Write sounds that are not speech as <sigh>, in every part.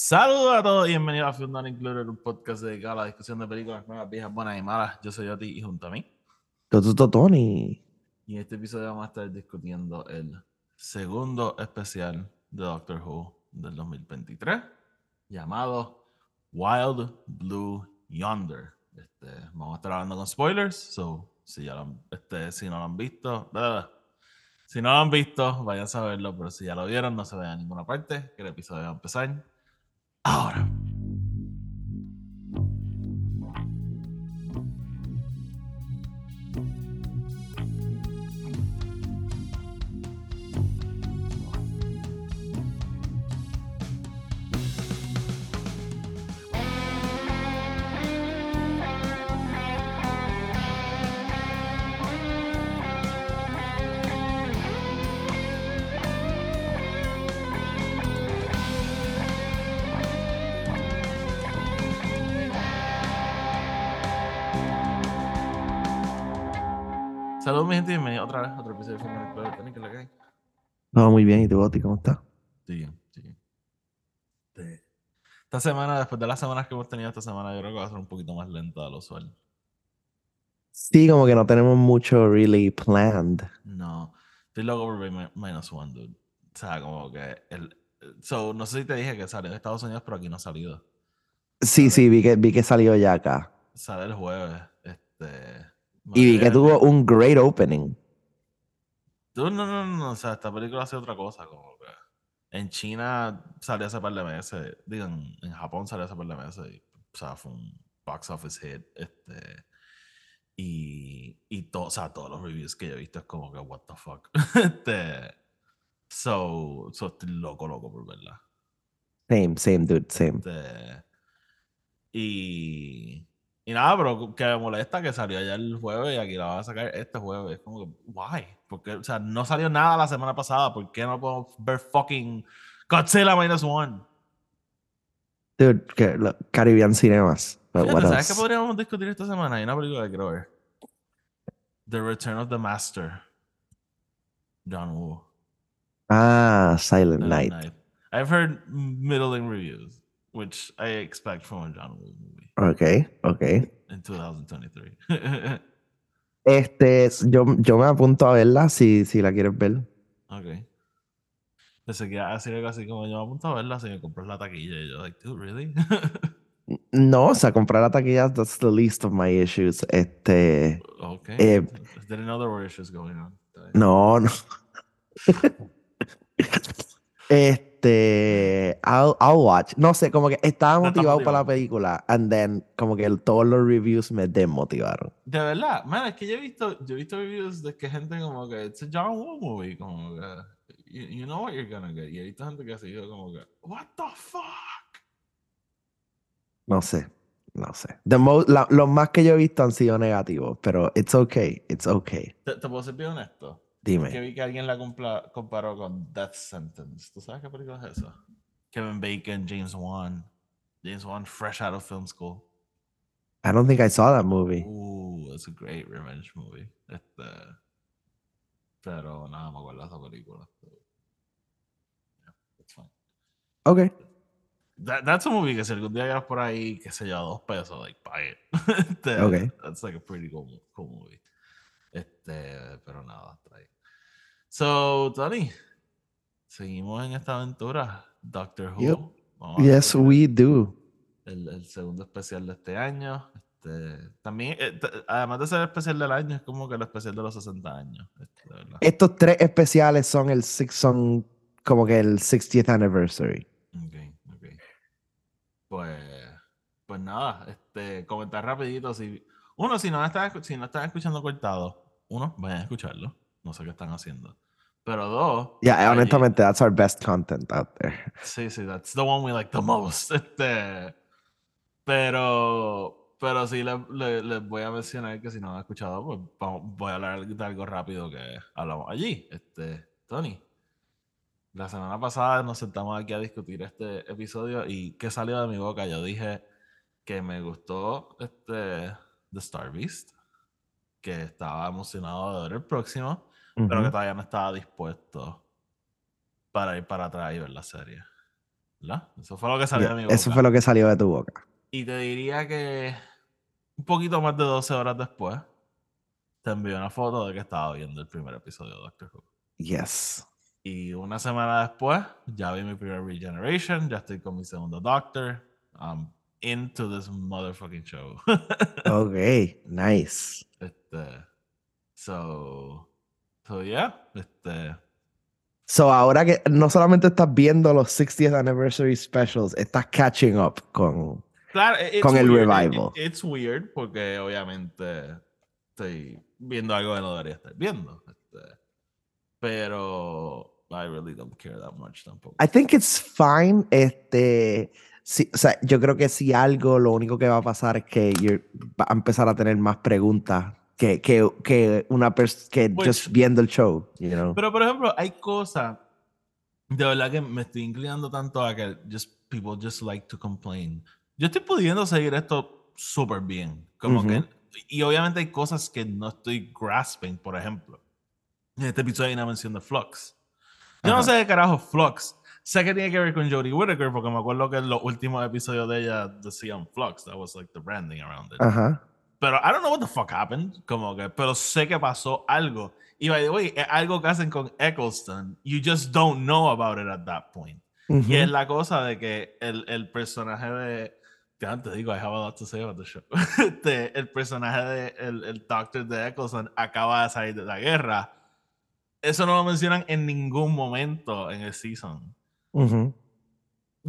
Saludos a todos y bienvenidos a Film Not Included, un podcast dedicado a la discusión de películas nuevas, viejas, buenas y malas. Yo soy Oti y junto a mí. Toto Tony. Y en este episodio vamos a estar discutiendo el segundo especial de Doctor Who del 2023, llamado Wild Blue Yonder. Este, vamos a estar hablando con spoilers, so si, ya lo, han- este, si no lo han visto, bla, bla, si no lo han visto, vayan a saberlo, pero si ya lo vieron, no se vean en ninguna parte, que el episodio va a empezar ahora. No, muy bien. ¿Y tú, Oti, cómo estás? Sí, bien, sí. bien. Este, Esta semana, después de las semanas que hemos tenido esta semana, yo creo que va a ser un poquito más lenta de lo usual. Sí, como que no tenemos mucho really planned. No, estoy loco por ver Mi- Minus One, dude. O sea, como que el... So, no sé si te dije que salió de Estados Unidos, pero aquí no ha salido. Sí, sí, vi que, vi que salió ya acá. Sale el jueves. Este... Y vi que tuvo un great opening. Dude, no, no, no, o sea, esta película hace otra cosa, como que... En China salió hace par de meses, digo, en, en Japón salió hace par de meses, y, o sea, fue un box office hit, este... Y, y to- o sea, todos los reviews que yo he visto es como que, what the fuck. <laughs> este... So, so estoy loco, loco por verla. Same, same, dude, same. Este, y, y nada, pero que me molesta que salió ayer el jueves y aquí la van a sacar este jueves. Es como que, why? Porque, o sea, no salió nada la semana pasada. ¿Por qué no podemos ver fucking Godzilla Minus One? Dude, que, lo- Caribbean Cinemas. But Fíjate, what ¿Sabes qué podríamos discutir esta semana? Hay una película que quiero ver. The Return of the Master. John Woo. Ah, Silent Silent Night. I've heard middling reviews, which I expect from a John Woo movie Ok, ok. in 2023. Este, yo, yo me apunto a verla si, si la quieres ver. Ok. Pensé que iba a decir algo así como yo me apunto a verla si me compras la taquilla. Y yo, like, dude, really? No, o sea, comprar la taquilla, that's the least of my issues. Este, ok. Eh, Didn't know there were issues going on. no, no. <laughs> Este, I'll, I'll watch. No sé, como que estaba No motivado para la película, and then, como que el- todos los reviews me desmotivaron. De verdad, man, es que yo he visto, yo he visto reviews de que gente como que it's a John Woo movie, como que you, you know what you're gonna get. Y he visto gente que ha sido como que, what the fuck? No sé, no sé. The mo- la- los más que yo he visto han sido negativos, pero it's okay, it's okay. Te, te puedo ser bien honesto. Dime. Que vi que alguien la comparó con Death Sentence. ¿Tú sabes qué película es esa? Kevin Bacon, James Wan. James Wan, fresh out of film school. I don't think I saw that movie. Ooh, it's a great revenge movie. Este, pero nada, me acuerdo de esa película. So, yeah, it's fine. Okay. That, that's a movie que si algún día llegas por ahí, que se lleva dos pesos, like, buy it. <laughs> Este, Okay. That's like a pretty cool, cool movie. Este, pero nada, está ahí. So, Tony, seguimos en esta aventura. Doctor Who. Yep. Vamos a Yes, we do. el, el segundo especial de este año. Este, también, eh, además de ser el especial del año, es como que el especial de los 60 años. este. Estos tres especiales son el six, son como que el 60th anniversary. Ok, ok. Pues, pues nada, este, comentar rapidito. Si, uno, si no, están, si no están escuchando cortado, uno, vayan a escucharlo. No sé qué están haciendo. Pero dos, Yeah, allí- honestamente, that's our best content out there. <laughs> Sí, sí, that's the one we like the most. <laughs> Este, pero, pero sí les le, les voy a mencionar que si no han escuchado, pues vamos- voy a hablar de algo rápido que hablamos allí. Este, Tony, la semana pasada nos sentamos aquí a discutir este episodio y ¿qué salió de mi boca? Yo dije que me gustó este The Star Beast, que estaba emocionado de ver el próximo, pero que todavía no estaba dispuesto para ir para atrás y ver la serie. ¿verdad? Eso fue lo que salió Yeah, de mi boca. Eso fue lo que salió de tu boca. Y te diría que un poquito más de 12 horas después, te envié una foto de que estaba viendo el primer episodio de Doctor Who. Yes. Y una semana después, ya vi mi primer Regeneration, ya estoy con mi segundo Doctor. I'm into this motherfucking show. <laughs> Ok, nice. este, so, so yeah, este, So ahora que no solamente estás viendo los 60th anniversary specials, estás catching up con. Claro, it's Con el weird, revival. it- it's weird porque obviamente estoy viendo algo que no debería estar viendo. este, pero I really don't care that much tampoco. I think it's fine. Este, sí, o sea, yo creo que si algo, lo único que va a pasar es que va a empezar a tener más preguntas que, que, que una persona que Which- just viendo el show, you know. Pero por ejemplo, hay cosas de verdad que me estoy inclinando tanto a que just people just like to complain. Yo estoy pudiendo seguir esto súper bien, como Ujú. que y obviamente hay cosas que no estoy grasping, por ejemplo. En este episodio hay una mención de Flux. Yo no sé de carajo Flux. Sé que tiene que ver con Jodie Whittaker porque me acuerdo que en los últimos episodios de ella decían Flux. That was like the branding around it. Ajá. Pero I don't know what the fuck happened. Como que, pero sé que pasó algo. Y by the way, es algo que hacen con Eccleston. You just don't know about it at that point. Ujú. Y es la cosa de que el, el personaje de. Que antes digo, I have a lot to say about the show. <laughs> Este, el personaje de. El, el Doctor de Eccleston acaba de salir de la guerra. Eso no lo mencionan en ningún momento en el season. Ujú.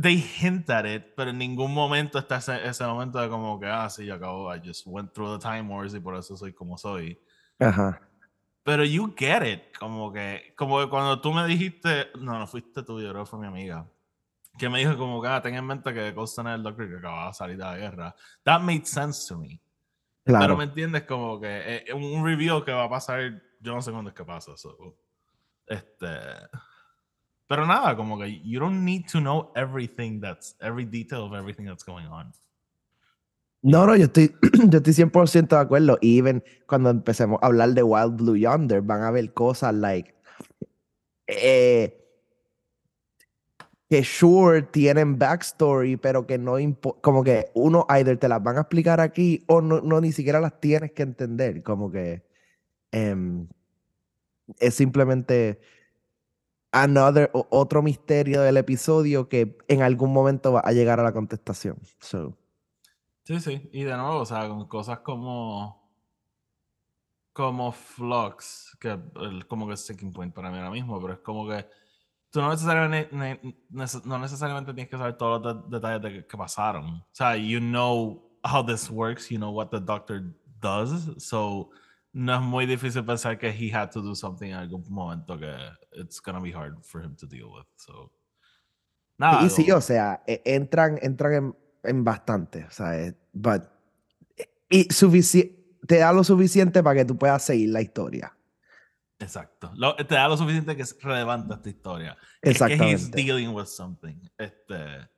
They hint at it, pero en ningún momento está ese, ese momento de como que, ah, sí, yo acabo, I just went through the Time Wars y por eso soy como soy. Ajá. Pero you get it, como que, como que cuando tú me dijiste, no, no fuiste tú, yo creo que fue mi amiga, que me dijo como que, ah, ten en mente que Colston es el doctor que acababa de salir de la guerra. That made sense to me. Pero Claro. me entiendes como que eh, un reveal que va a pasar, yo no sé cuándo es que pasa. so, este, pero nada, como que you don't need to know everything that's, every detail of everything that's going on. No, no, yo estoy, <clears throat> yo estoy 100% de acuerdo. Y even cuando empecemos a hablar de Wild Blue Yonder, van a ver cosas like. eh, que sure tienen backstory, pero que no como que uno either te las van a explicar aquí o no, no ni siquiera las tienes que entender. Como que em, es simplemente another, otro misterio del episodio que en algún momento va a llegar a la contestación. So. Sí, sí. Y de nuevo, o sea, con cosas como. Como Flux, que el- como que es Sticking Point para mí ahora mismo, pero es como que tú no necesariamente, ne- neces- no necesariamente tienes que saber todos los de- detalles de que, que pasaron. O sea, you know how this works, you know what the doctor does, so no es muy difícil pensar que he had to do something en algún momento que it's gonna be hard for him to deal with. So, nada. Y sí, o sea, e- entran, entran en, en bastante, o sea, but, y te da lo suficiente para que tú puedas seguir la historia. Exacto. Lo- te da lo suficiente que es relevante esta historia. Es que he's Exactamente. dealing with something. Este,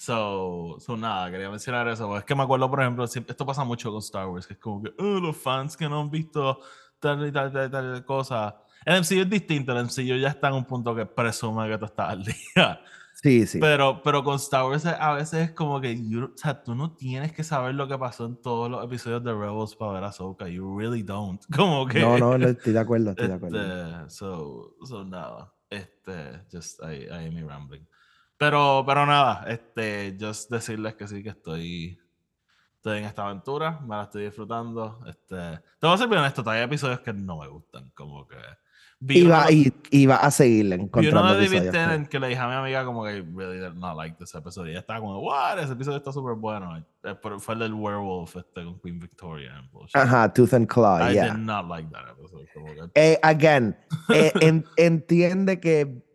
so, so nada, quería mencionar eso. Es que me acuerdo, por ejemplo, esto pasa mucho con Star Wars, que es como que "Oh, los fans que no han visto tal y tal, tal, tal cosa. El MCU es distinto, el MCU ya está en un punto que presume que tú estás al <laughs> día. Sí, sí. Pero, pero con Star Wars a veces es como que you- o sea, tú no tienes que saber lo que pasó en todos los episodios de Rebels para ver a Ahsoka. You really don't. <laughs> Como que... No, no, no, estoy de acuerdo, estoy de acuerdo. <laughs> Este, so, so nada, este, just ahí, ahí mi rambling. Pero, pero nada, este, just decirles que sí que estoy, estoy en esta aventura, me la estoy disfrutando. Este, te voy a ser bien honesto, hay episodios que no me gustan, como que vi Y uno va, de- y, y va a seguir vi encontrando uno de David Tennant que le dije a mi amiga como que really did not like this episode y ella estaba como what ese episodio está súper bueno Eh, pero fue el del werewolf este con Queen Victoria and. Ajá, Tooth and Claw, I yeah. did not like that episode como que Eh, again, eh, <laughs> en- entiende que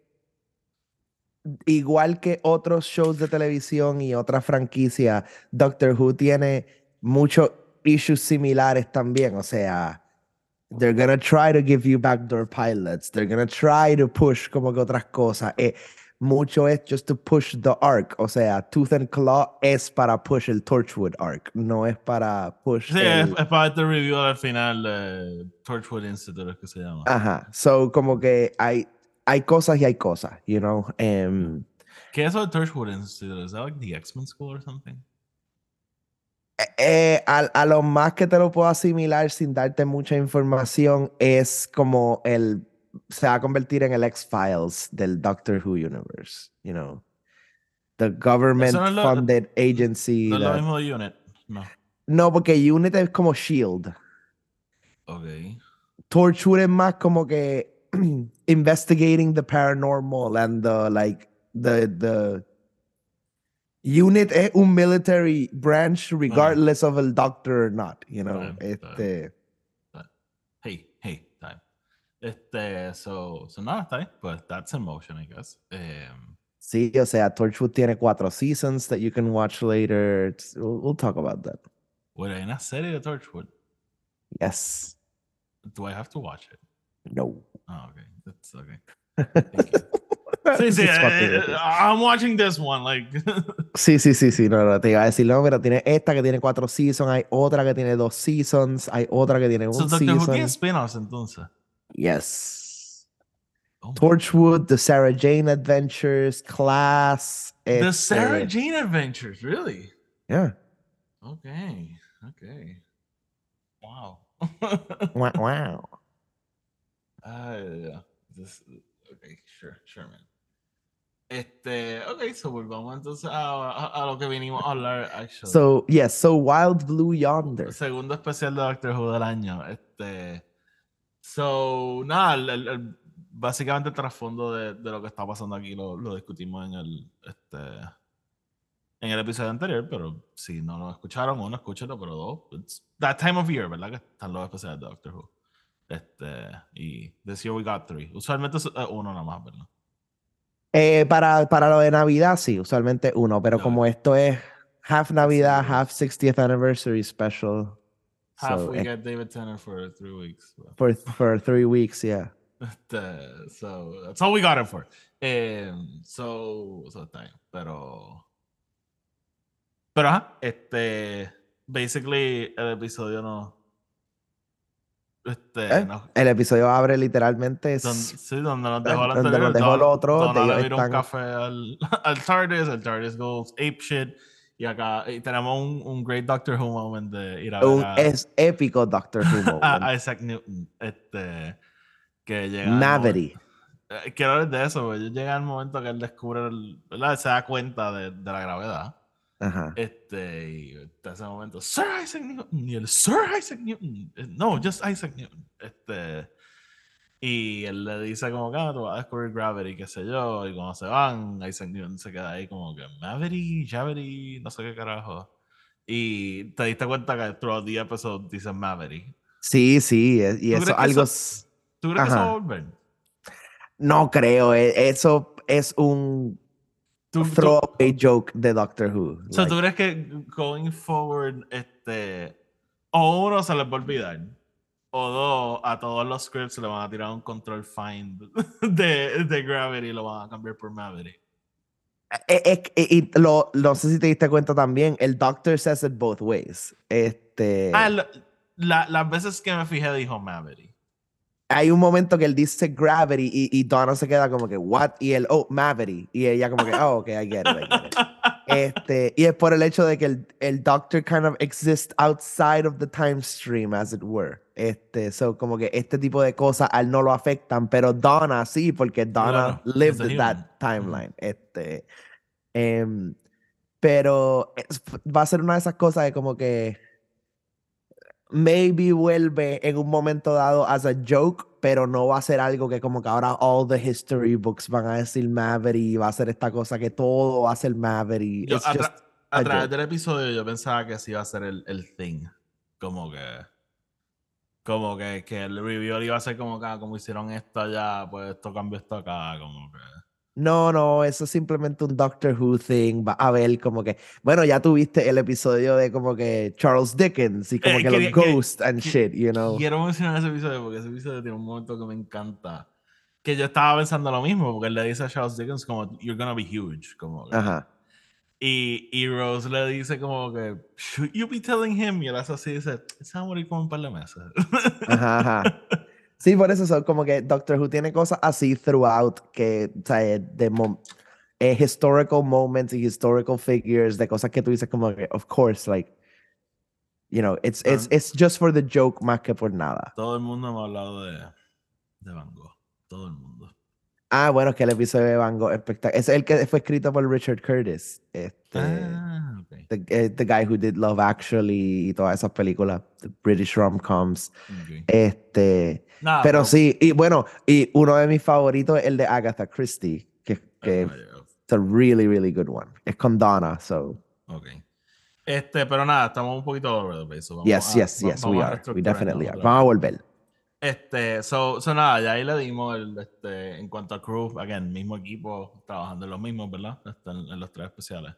igual que otros shows de televisión y otras franquicias, Doctor Who tiene muchos issues similares también. O sea, they're gonna try to give you backdoor pilots. They're gonna try to push como que otras cosas. Eh, mucho es just to push the arc. O sea, Tooth and Claw es para push el Torchwood arc, no es para push Sí, el- es, es para este review al final de Torchwood Institute, es que se llama. Ajá. So, como que hay, hay cosas y hay cosas, you know. Em, ¿Qué es eso de Torchwood Institute? That like the X-Men School or something? Eh, a, a lo más que te lo puedo asimilar sin darte mucha información es como el se va a convertir en el X-Files del Doctor Who universe, you know. The government no es lo- funded agency. No es lo that- mismo de Unit. No. No, porque Unit es como Shield. Ok. Torchwood es más como que <clears throat> investigating the paranormal and the like the the unit es un military branch uh-huh. regardless of a doctor or not, you know. Right, right. este uh, Hey, hey, time. Este, so, so nada, está ahí. But that's in motion, I guess. Um, sí, o sea, Torchwood tiene cuatro seasons that you can watch later. It's- we'll, we'll talk about that. Wait, hay una serie de Torchwood. Yes. Do I have to watch it? No. Oh, okay. That's okay. Thank you. <laughs> Sí, sí, eh, eh. I'm watching this one. Like, <laughs> Sí, sí, sí, sí, no, no, te iba a decir, no, pero tiene esta que tiene cuatro seasons, hay otra que tiene dos seasons, hay otra que tiene un so Doctor Who season. tiene spin-offs entonces. Yes. Oh Torchwood, The Sarah Jane Adventures, Class. The este, Sarah Jane Adventures, really? Yeah. Okay, okay. Wow. <laughs> Wow. Ah, yeah. This, okay, sure, sure, man. Este, okay, so volvamos entonces a, a, a lo que vinimos a hablar, actually. So, yes, so Wild Blue Yonder. Segundo especial de Doctor Who del año. Este, so, nada, el- el- el- básicamente el trasfondo de, de lo que está pasando aquí lo, lo discutimos en el, este, en el episodio anterior, pero si no lo escucharon, uno, escúchalo, pero dos, it's that time of year, ¿verdad? Que están los especiales de Doctor Who. Este, y this year we got three. Usualmente es eh, uno nada más, ¿verdad? Eh, para, para lo de Navidad, sí, usualmente uno, pero como esto es half Navidad, half 60th anniversary special. Half so, we eh, get David Tennant for three weeks. for, for three weeks, yeah. Este, so that's all we got it for. Um, so, so está bien, pero. Pero ajá, este. Basically, el episodio no. Este. ¿Eh? no- El episodio abre literalmente. don- sí, donde nos dejó el donde nos dejó el Don- otro, Donna de le vira un están- café al, <laughs> al TARDIS, el TARDIS goes ape shit. Y acá y tenemos un, un great Doctor Who moment de ir a ver un, a, es épico Doctor Who <laughs> moment. a Isaac Newton. Este. Que llega. Maverick. Eh, Quiero hablar de eso, porque llega el momento que él descubre, el, ¿verdad? Se da cuenta de, de la gravedad. Ajá. Este, y hasta ese momento, Sir Isaac Newton, y el Sir Isaac Newton, eh, no, just Isaac Newton. Este, y él le dice como que, ah, tú vas a descubrir Gravity, qué sé yo, y cuando se van, Isaac Newton se queda ahí como que, Mavity, Javity, no sé qué carajo. Y te diste cuenta que throughout the episode dice Mavity. Sí, sí, es- y ¿Tú eso algo. eso- ¿Tú crees que eso va a Ajá. volver? No creo, e- eso es un ¿Tú, tú- throwaway joke de Doctor Who. O sea, like- ¿tú crees que going forward, este, o uno se les va a olvidar, o dos, a todos los scripts le van a tirar un control find <laughs> de, de Gravity y lo van a cambiar por Maverick? Eh, eh, eh, y lo, no sé si te diste cuenta también, el Doctor says it both ways. Este, Ah, la- la- las veces que me fijé dijo Maverick. Hay un momento que él dice gravity y, y Donna se queda como que, what? Y él, oh, Mavity. Y ella como que, oh, ok, I get it, I get it. <laughs> Este, y es por el hecho de que el, el Doctor kind of exists outside of the time stream, as it were. Este, so como que este tipo de cosas a él no lo afectan, pero Donna sí, porque Donna Claro, lived in that timeline. Este, em, pero es- va a ser una de esas cosas de como que maybe vuelve en un momento dado as a joke, pero no va a ser algo que como que ahora all the history books van a decir Maverick y va a ser esta cosa que todo va a ser Maverick. Yo, a, just tra- a a través joke. del episodio yo pensaba que sí iba a ser el, el thing. Como que. Como que, que el review iba a ser como que, ah, como hicieron esto allá, pues esto cambió esto acá, como que. No, no, eso es simplemente un Doctor Who thing. Va a ver como que, bueno, ya tuviste el episodio de como que Charles Dickens y como Eh, que los ghosts and que- shit, you know. Quiero mencionar ese episodio porque ese episodio tiene un momento que me encanta. Que yo estaba pensando lo mismo, porque él le dice a Charles Dickens como, you're gonna be huge, como que- Ajá. Y, y Rose le dice como que, should you be telling him? Y él hace así, dice, se va a morir como un par de meses. Ajá, ajá. <laughs> Sí, por eso son como que Doctor Who tiene cosas así throughout que, o sea, de mom- eh, historical moments y historical figures de cosas que tú dices como que, of course, like, you know, it's, it's, Ah. it's just for the joke más que por nada. Todo el mundo me ha hablado de, de Van Gogh. Todo el mundo. Ah, bueno, es que el episodio de Van Gogh espectacular. Es el que fue escrito por Richard Curtis, este, Ah, ok. the, eh, the guy who did Love Actually y todas esas películas, the British rom-coms. Este, Pero sí, y bueno, y uno de mis favoritos es el de Agatha Christie, que, es a really, really good one. Es con Donna, so. Ok. Este, pero nada, estamos un poquito over the place. so vamos Yes, a- yes, yes, vamos we are. We definitely are. Vamos a volver. Este, so, so nada, ya ahí le dimos el, este, en cuanto a crew, again, mismo equipo, trabajando en los mismos, ¿verdad? Este, en, en los tres especiales.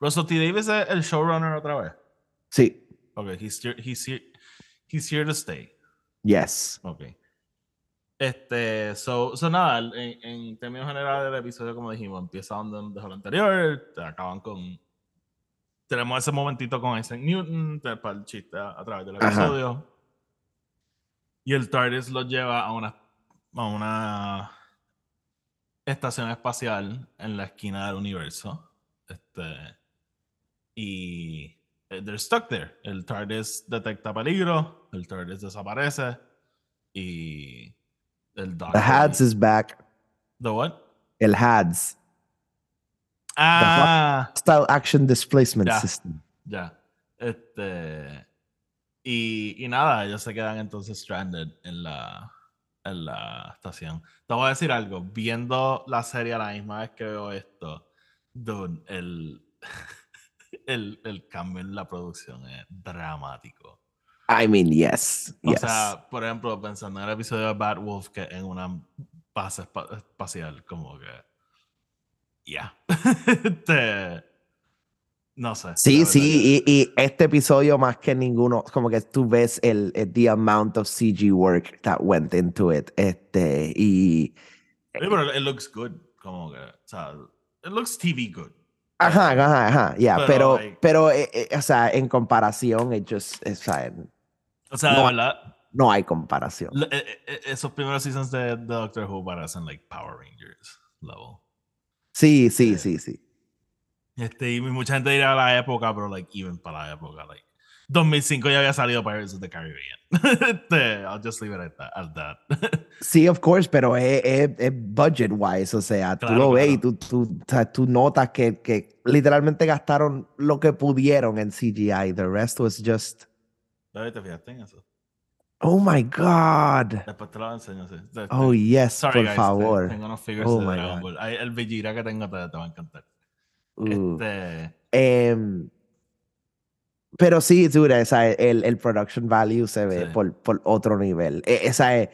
Russell T. Davis es el showrunner otra vez. Sí, Ok, he's here, he's here, he's here to stay. Yes. Ok. Este, so, so nada, en, en términos generales del episodio, como dijimos, empieza donde dejó lo anterior, te acaban con. Tenemos ese momentito con Isaac Newton, te- para el chiste a, a través del Ajá. episodio. Y el TARDIS lo lleva a una, a una estación espacial en la esquina del universo. Este, y eh, they're stuck there. El TARDIS detecta peligro, el TARDIS desaparece y el The HADS is back. The what? El HADS. Ah, Style Action Displacement Ya. System. ya. Este y, y nada, ellos se quedan entonces stranded en la en la estación. Te voy a decir algo, viendo la serie a la misma vez que veo esto, dude, el <laughs> el, el cambio en la producción es dramático. I mean, yes. O Yes. sea, por ejemplo, pensando en el episodio de Bad Wolf, que en una base espa- espacial, como que. Ya. <laughs> Este, no sé. Sí, sí, y, y este episodio más que ninguno, como que tú ves el, el the amount of CG work that went into it, este, y, Sí, pero it looks good. Como que. O sea, it looks TV good. Ajá, ajá, ajá, ya, Pero, pero, like- pero, eh, eh, o sea, en comparación, it just, o sea, O sea, No. no hay comparación. le- eh, eh, esos primeros seasons de, de Doctor Who parecen like Power Rangers level. Sí, sí, eh, sí, sí. Este, y mucha gente dirá la época, pero like, even para la época, like, 2005 ya había salido Pirates of the Caribbean. <laughs> este, I'll just leave it at that. At that. <laughs> Sí, of course, pero es, es, es budget wise, o sea, tú Claro, lo ves y claro. tú, tú, tú notas que, que literalmente gastaron lo que pudieron en CGI. The rest was just, ¿Te fijaste en eso? oh my God. Después te lo enseño. Sí. Este, Oh, yes, sorry, por guys, favor. Tengo unos figures Oh de my Dragon God. Ball. El Vegeta que tengo te, te va a encantar. Uh. Este, Em, pero sí, dude, o sea, el, el production value se ve Sí. por, por otro nivel. E- o sea, eh,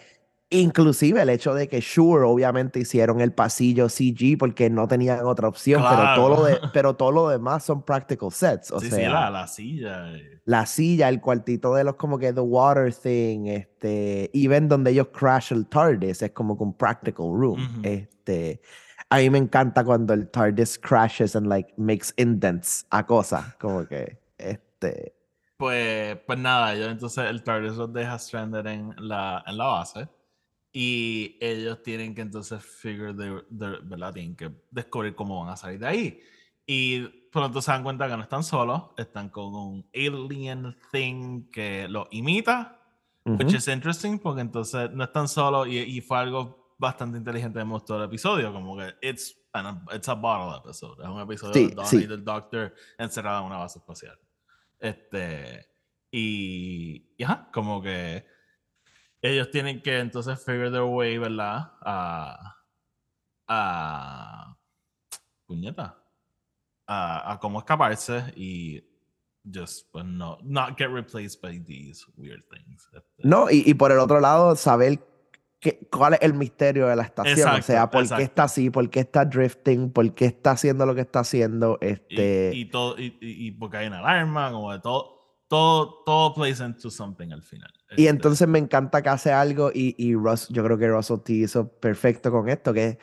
inclusive el hecho de que Shure obviamente hicieron el pasillo CG porque no tenían otra opción, pero, todo lo de, Claro. <laughs> pero todo lo demás son practical sets. O sí, sea, sí, la, la silla. eh, la silla, el cuartito de los como que The Water Thing, este, even donde ellos crash el TARDIS, es como que un practical room. Ujú. Este, a mí me encanta cuando el TARDIS crashes and like makes indents a cosas, como que, este, Pues, pues nada, ellos entonces el TARDIS los deja stranded en la, en la base. Y ellos tienen que entonces figure the- ¿verdad? Tienen que descubrir cómo van a salir de ahí. Y pronto se dan cuenta que no están solos, están con un alien thing que lo imita, which ujú. is interesting, porque entonces no están solos y, y fue algo bastante inteligente en todo el episodio, como que it's, an, it's a bottle episode, es un episodio Sí, de Donna sí. y del Doctor encerrado en una base espacial. Este, y, y como que ellos tienen que entonces figure their way, ¿verdad? A, a, puñeta, a, a cómo escaparse y just, pues no, not get replaced by these weird things. Este, No, y, y por el otro lado, saber qué- cuál es el misterio de la estación, o Exacto, sea, por qué exacto. está así, por qué está drifting, por qué está haciendo lo que está haciendo, y, este... y todo, y, y- y porque hay una alarma, como de todo, todo, todo plays into something al final. Y Este, entonces me encanta que hace algo y, y Russ, yo creo que Russell T hizo perfecto con esto, que es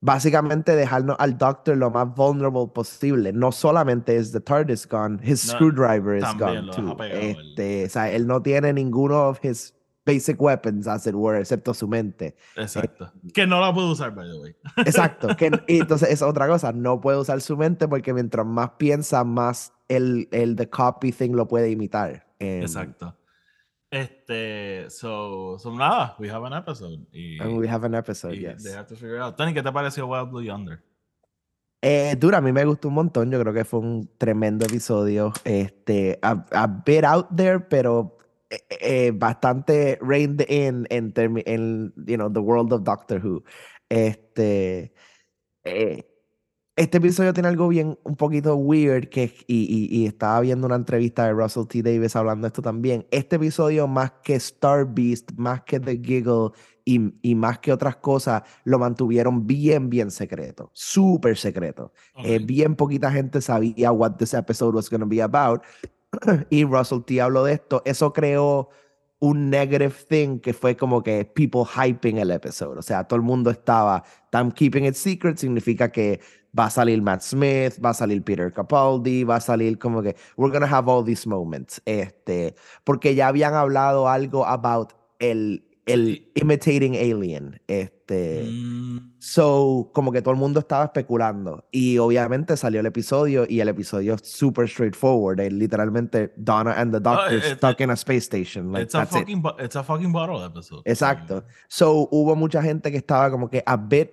básicamente dejarnos al Doctor lo más vulnerable posible. No solamente es the TARDIS gone, his No, screwdriver is gone too. pegado el- Este, o sea, él no tiene ninguno of his basic weapons, as it were, excepto su mente. Exacto. que no la puedo usar, by the way. <laughs> Exacto. Que, y entonces, es otra cosa. No puede usar su mente porque mientras más piensa, más el, el the copy thing lo puede imitar. Exacto. Este, so, so nada, we have an episode. Y, And we have an episode, y yes. they have to figure out. Tony, ¿qué te pareció Wild Blue Yonder? Eh, dura, a mí me gustó un montón. Yo creo que fue un tremendo episodio. Este, a, a bit out there, pero eh, eh, bastante reined in en, en, you know, the world of Doctor Who. Este, eh, este episodio tiene algo bien, un poquito weird, que, y, y, y estaba viendo una entrevista de Russell T. Davis hablando de esto también. Este episodio, más que Star Beast, más que The Giggle y, y más que otras cosas, lo mantuvieron bien, bien secreto, súper secreto. Eh, bien poquita gente sabía what this episode was going to be about. <clears throat> y Russell T. habló de esto. Eso creó un negative thing que fue como que people hyping el episodio. O sea, todo el mundo estaba, I'm keeping it secret, significa que va a salir Matt Smith, va a salir Peter Capaldi, va a salir como que, we're gonna have all these moments. Este, porque ya habían hablado algo about el, el imitating alien. Este, Mm, So, como que todo el mundo estaba especulando. Y obviamente salió el episodio y el episodio es super straightforward. Es literalmente Donna and the Doctor it- stuck in a space station. Like, it's, a it. fucking, bo- it's a fucking bottle episode. Exacto. So, hubo mucha gente que estaba como que a bit,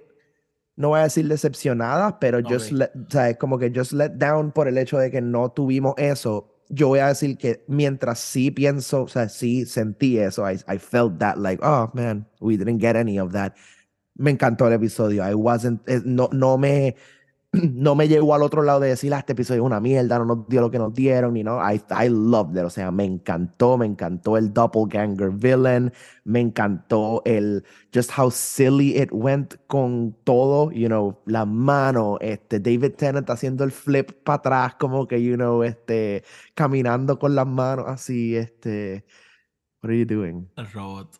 no voy a decir decepcionada, pero just let, o sea, es como que just let down por el hecho de que no tuvimos eso. Yo voy a decir que mientras sí pienso, o sea, sí sentí eso, I, I felt that like, oh man, we didn't get any of that. Me encantó el episodio. I wasn't, eh, no, no me, no me llegó al otro lado de decir, ah, este episodio es una mierda, no nos dio lo que nos dieron, y no, I, I loved it, o sea, me encantó, me encantó el doppelganger villain, me encantó el, just how silly it went con todo, you know, la mano, este, David Tennant haciendo el flip para atrás, como que, you know, este, caminando con las manos así, este, what are you doing? El robot.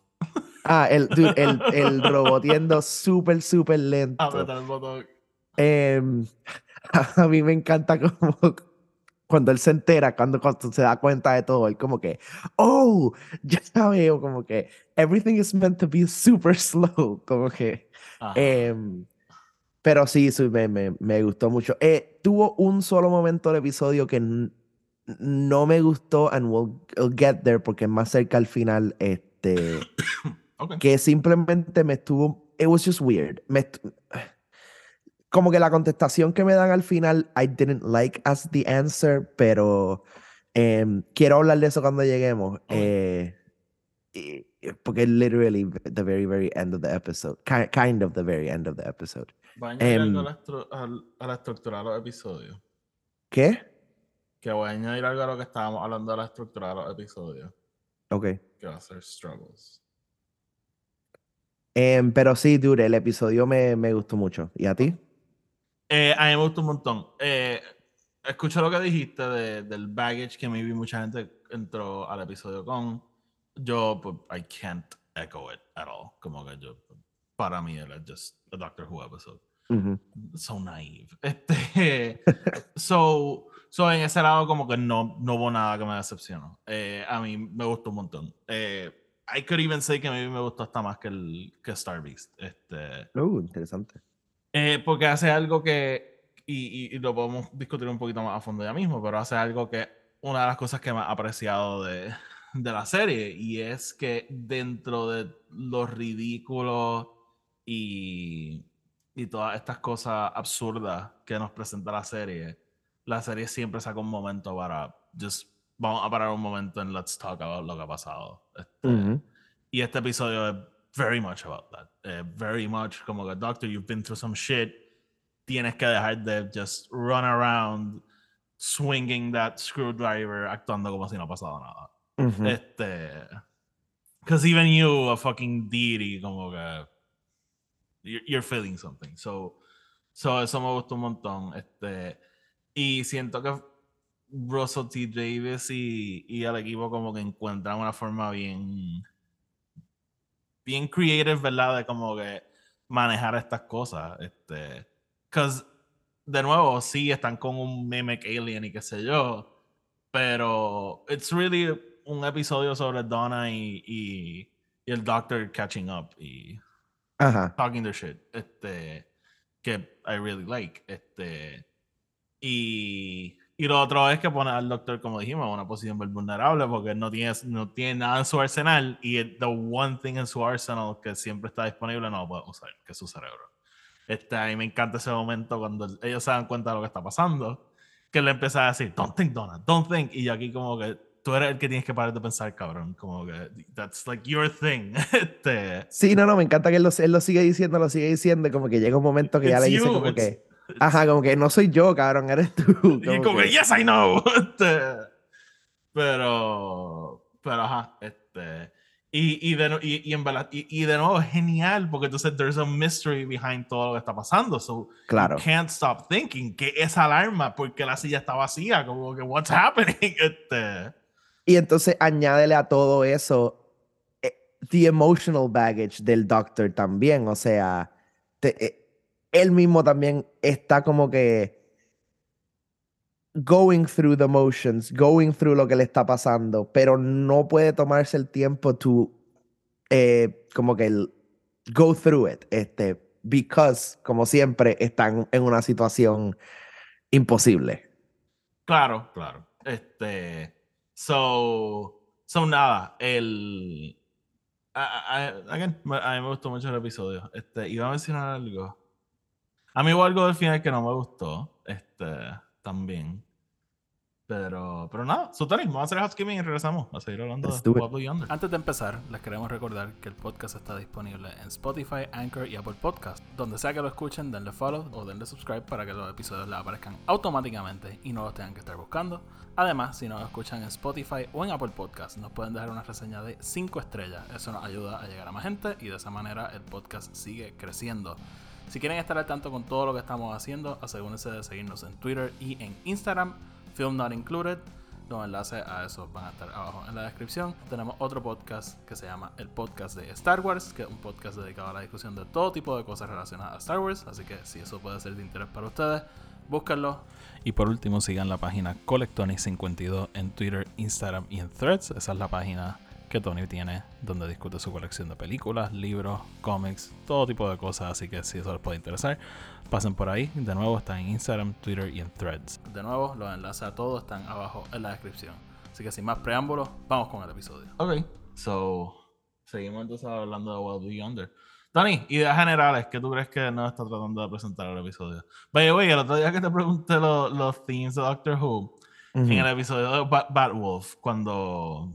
Ah, el, dude, el, el <laughs> robot yendo súper, súper lento. Apretar el botón. Em, <laughs> a mí me encanta como <laughs> cuando él se entera, cuando, cuando se da cuenta de todo, él como que, oh, <laughs> ya veo, como que everything is meant to be super slow, como que, em, pero sí, sí, me, me, me gustó mucho. Eh, tuvo un solo momento del episodio que no me gustó, and we'll, we'll get there, porque es más cerca al final, este, <coughs> Ok. que simplemente me estuvo, it was just weird. Me como que la contestación que me dan al final, I didn't like as the answer, pero em, quiero hablar de eso cuando lleguemos. eh, y- porque literally the very, very end of the episode, ki- kind of the very end of the episode. Añadir algo Em, a la, a estructura de los episodios. ¿Qué? Que voy a añadir algo a lo que estábamos hablando de la estructura de los episodios. Ok. Que va a ser struggles. Em, pero sí, dude, el episodio me, me gustó mucho. ¿Y a ti? Eh, a mí me gustó un montón. Eh, escucho lo que dijiste de- del baggage que maybe mucha gente entró al episodio con. Yo, pues, I can't echo it at all. Como que yo, para mí era just a Doctor Who episode. So naive. <laughs> Este, so, so, en ese lado como que no, no hubo nada que me decepcionó. Eh, a mí me gustó un montón. Eh, I could even say que maybe me gustó hasta más que, el, que Star Beast. Este, Uh, interesante. Eh, porque hace algo que, y, y- y lo podemos discutir un poquito más a fondo ya mismo, pero hace algo que una de las cosas que más he apreciado de, de la serie, y es que dentro de lo ridículo y, y todas estas cosas absurdas que nos presenta la serie, la serie siempre saca un momento para, just, vamos a parar un momento en let's talk about lo que ha pasado. Este, Ujú. y este episodio es very much about that. Eh, very much como que, Doctor, you've been through some shit. Tienes que dejar de just run around swinging that screwdriver actuando como si no ha pasado nada. Ujú. Este. Because even you, a fucking deity, como que. You're, you're feeling something. So, so, eso me gustó un montón. Este. Y siento que Russell T. Davis y, y el equipo, como que encuentran una forma bien. Bien creative, ¿verdad? De como que manejar estas cosas. Este. Because, de nuevo, sí están con un mimic alien y qué sé yo. Pero it's really un episodio sobre Donna y, y, y el Doctor catching up y Ajá. talking their shit. Este, que I really like. Este, y, y lo otro es que pone al Doctor, como dijimos, en una posición muy vulnerable porque no tiene, no tiene nada en su arsenal y el- the one thing en su arsenal que siempre está disponible no lo puede usar, que es su cerebro. Este, a mí me encanta ese momento cuando ellos se dan cuenta de lo que está pasando, que le empieza a decir, don't think, Donna, don't think. Y yo aquí como que tú eres el que tienes que parar de pensar, cabrón. Como que that's like your thing. <laughs> este, Sí, no, no, me encanta que él lo, él lo sigue diciendo, lo sigue diciendo, y como que llega un momento que ya le dice you, como que, ajá, como que no soy yo, cabrón, eres tú. <laughs> Y como como que, yes, I know. <laughs> Este, pero, pero, ajá, este. Y, y, de, y, y en y, y de nuevo, es genial, porque entonces there's a mystery behind todo lo que está pasando. So, Claro. you can't stop thinking que esa alarma, porque la silla está vacía, como que, what's <laughs> happening? Este, Y entonces añádele a todo eso eh, the emotional baggage del doctor también, o sea, te- eh, él mismo también está como que going through the motions, going through lo que le está pasando, pero no puede tomarse el tiempo to eh, como que el- go through it, este, because como siempre están en una situación imposible. Claro, claro. Este, so, so nada, el, a, a- a- again, a mí me gustó mucho el episodio. Este, iba a mencionar algo. A mí hubo algo del final que no me gustó, este, también. Pero, pero nada, so Tony, vamos a hacer housekeeping y regresamos a seguir hablando Let's de. What Yonder. Antes de empezar, les queremos recordar que el podcast está disponible en Spotify, Anchor y Apple Podcast. Donde sea que lo escuchen, denle follow o denle subscribe para que los episodios les aparezcan automáticamente y no los tengan que estar buscando. Además, si nos escuchan en Spotify o en Apple Podcast, nos pueden dejar una reseña de 5 estrellas. Eso nos ayuda a llegar a más gente y de esa manera el podcast sigue creciendo. Si quieren estar al tanto con todo lo que estamos haciendo, asegúrense de seguirnos en Twitter y en Instagram, Film Not Included. Los enlaces a eso van a estar abajo en la descripción. Tenemos otro podcast que se llama El Podcast de Star Wars, que es un podcast dedicado a la discusión de todo tipo de cosas relacionadas a Star Wars. Así que si eso puede ser de interés para ustedes, búsquenlo. Y por último, sigan la página Colectonic52 en Twitter, Instagram y en Threads. Esa es la página que Tony tiene donde discute su colección de películas, libros, cómics, todo tipo de cosas. Así que si eso les puede interesar, pasen por ahí. De nuevo, está en Instagram, Twitter y en Threads. De nuevo, los enlaces a todos están abajo en la descripción. Así que sin más preámbulos, vamos con el episodio. Ok, so, seguimos entonces hablando de What Blue Yonder. Tony, ideas generales, ¿qué tú crees que nos está tratando de presentar el episodio? Vaya, güey, el otro día que te pregunté lo- los themes de Doctor Who, en el episodio de Bat Batwolf, cuando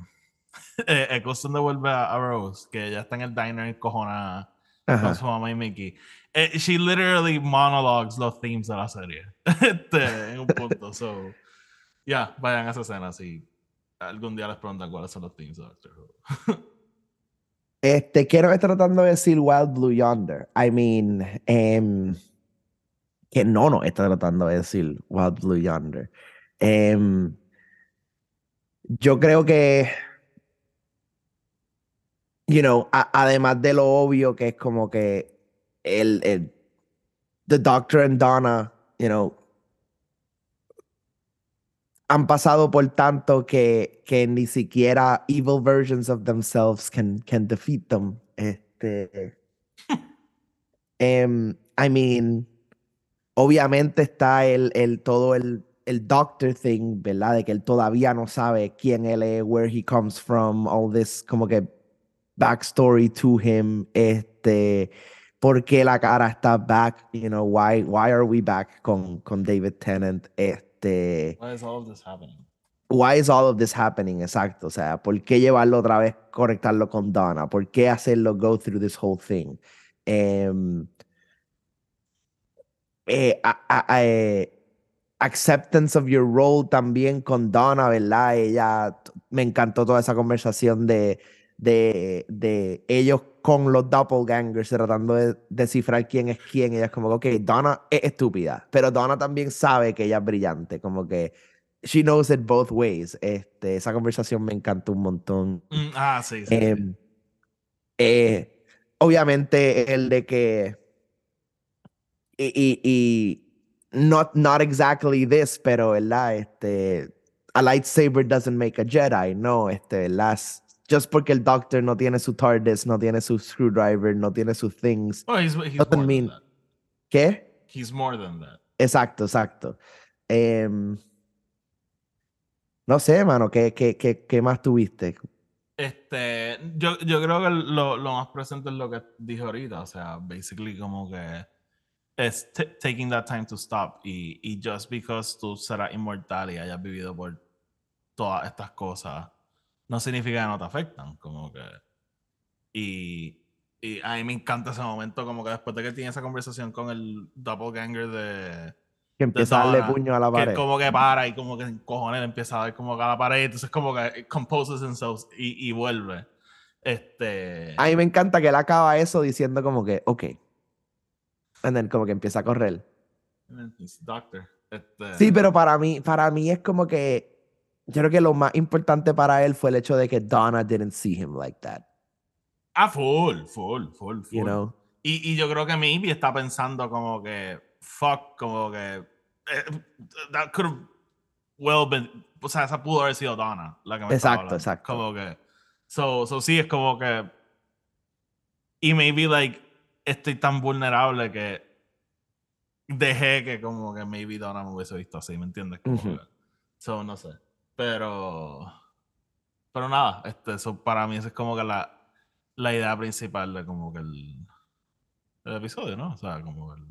<laughs> eh, Eccleston devuelve a, a Rose, que ella está en el diner cojona con su mamá y Mickey. Eh, she literally monologues los themes de la serie. <laughs> este, en un punto. So, ya, vayan a esa escena si algún día les preguntan cuáles son los themes de Doctor Who. <laughs> Este, ¿qué nos está tratando de decir Wild Blue Yonder? I mean, em, que no nos está tratando de decir Wild Blue Yonder. Em, yo creo que, you know, a- además de lo obvio que es como que el, el The Doctor and Donna, you know, han pasado por tanto que, que ni siquiera evil versions of themselves can, can defeat them. Este, <laughs> em, I mean, obviamente está el, el todo el, el doctor thing, ¿verdad? De que él todavía no sabe quién él es, where he comes from, all this como que backstory to him, este, por qué la cara está back, you know, why, why are we back con, con David Tennant, este, Why is all of this happening? why is all of this happening? Exacto, o sea, ¿por qué llevarlo otra vez, conectarlo con Donna? ¿Por qué hacerlo go through this whole thing? Em, eh, a- a- a- eh, acceptance of your role también con Donna, ¿verdad? Ella, me encantó toda esa conversación de, de, de ellos con los doppelgangers tratando de descifrar quién es quién. Ella es como que, ok, Donna es estúpida, pero Donna también sabe que ella es brillante, como que she knows it both ways. Este, esa conversación me encantó un montón. Mm, ah, sí, sí. sí. Em, eh, obviamente el de que y, y, y not, not exactly this, pero ¿verdad? Este, a lightsaber doesn't make a Jedi, no, este, las just porque el doctor no tiene su TARDIS, no tiene su screwdriver, no tiene sus things. Oh, he's, he's Doesn't more mean- than that. ¿Qué? He's more than that. Exacto, exacto. Em, no sé, mano, ¿qué, qué, qué, qué más tuviste? Este, yo, yo creo que lo, lo más presente es lo que dije ahorita, o sea, basically como que es taking that time to stop y, y just because tú serás inmortal y hayas vivido por todas estas cosas, no significa que no te afectan, como que... Y, y a mí me encanta ese momento, como que después de que tiene esa conversación con el doppelganger de... Que empieza a darle puño a la que pared. como que para y como que en cojones le empieza a dar como que a la pared, entonces como que composes himself y, y vuelve. Este. A mí me encanta que él acaba eso diciendo como que, ok. And then como que empieza a correr. Doctor. Este, Sí, pero para mí, para mí es como que yo creo que lo más importante para él fue el hecho de que Donna didn't see him like that, Ah, full, full, full, full. you know? Y, y yo creo que maybe está pensando como que, fuck, como que. eh, that could have well been. O sea, esa pudo haber sido Donna, la que me Exacto, exacto. Como que. So, so sí, es como que. Y maybe, like, estoy tan vulnerable que dejé que, como que maybe Donna me hubiese visto así, ¿me entiendes? Como que- so, no sé. Pero. Pero nada, este, so, para mí esa es como que la, la idea principal de como que el, el episodio, ¿no? O sea, como el.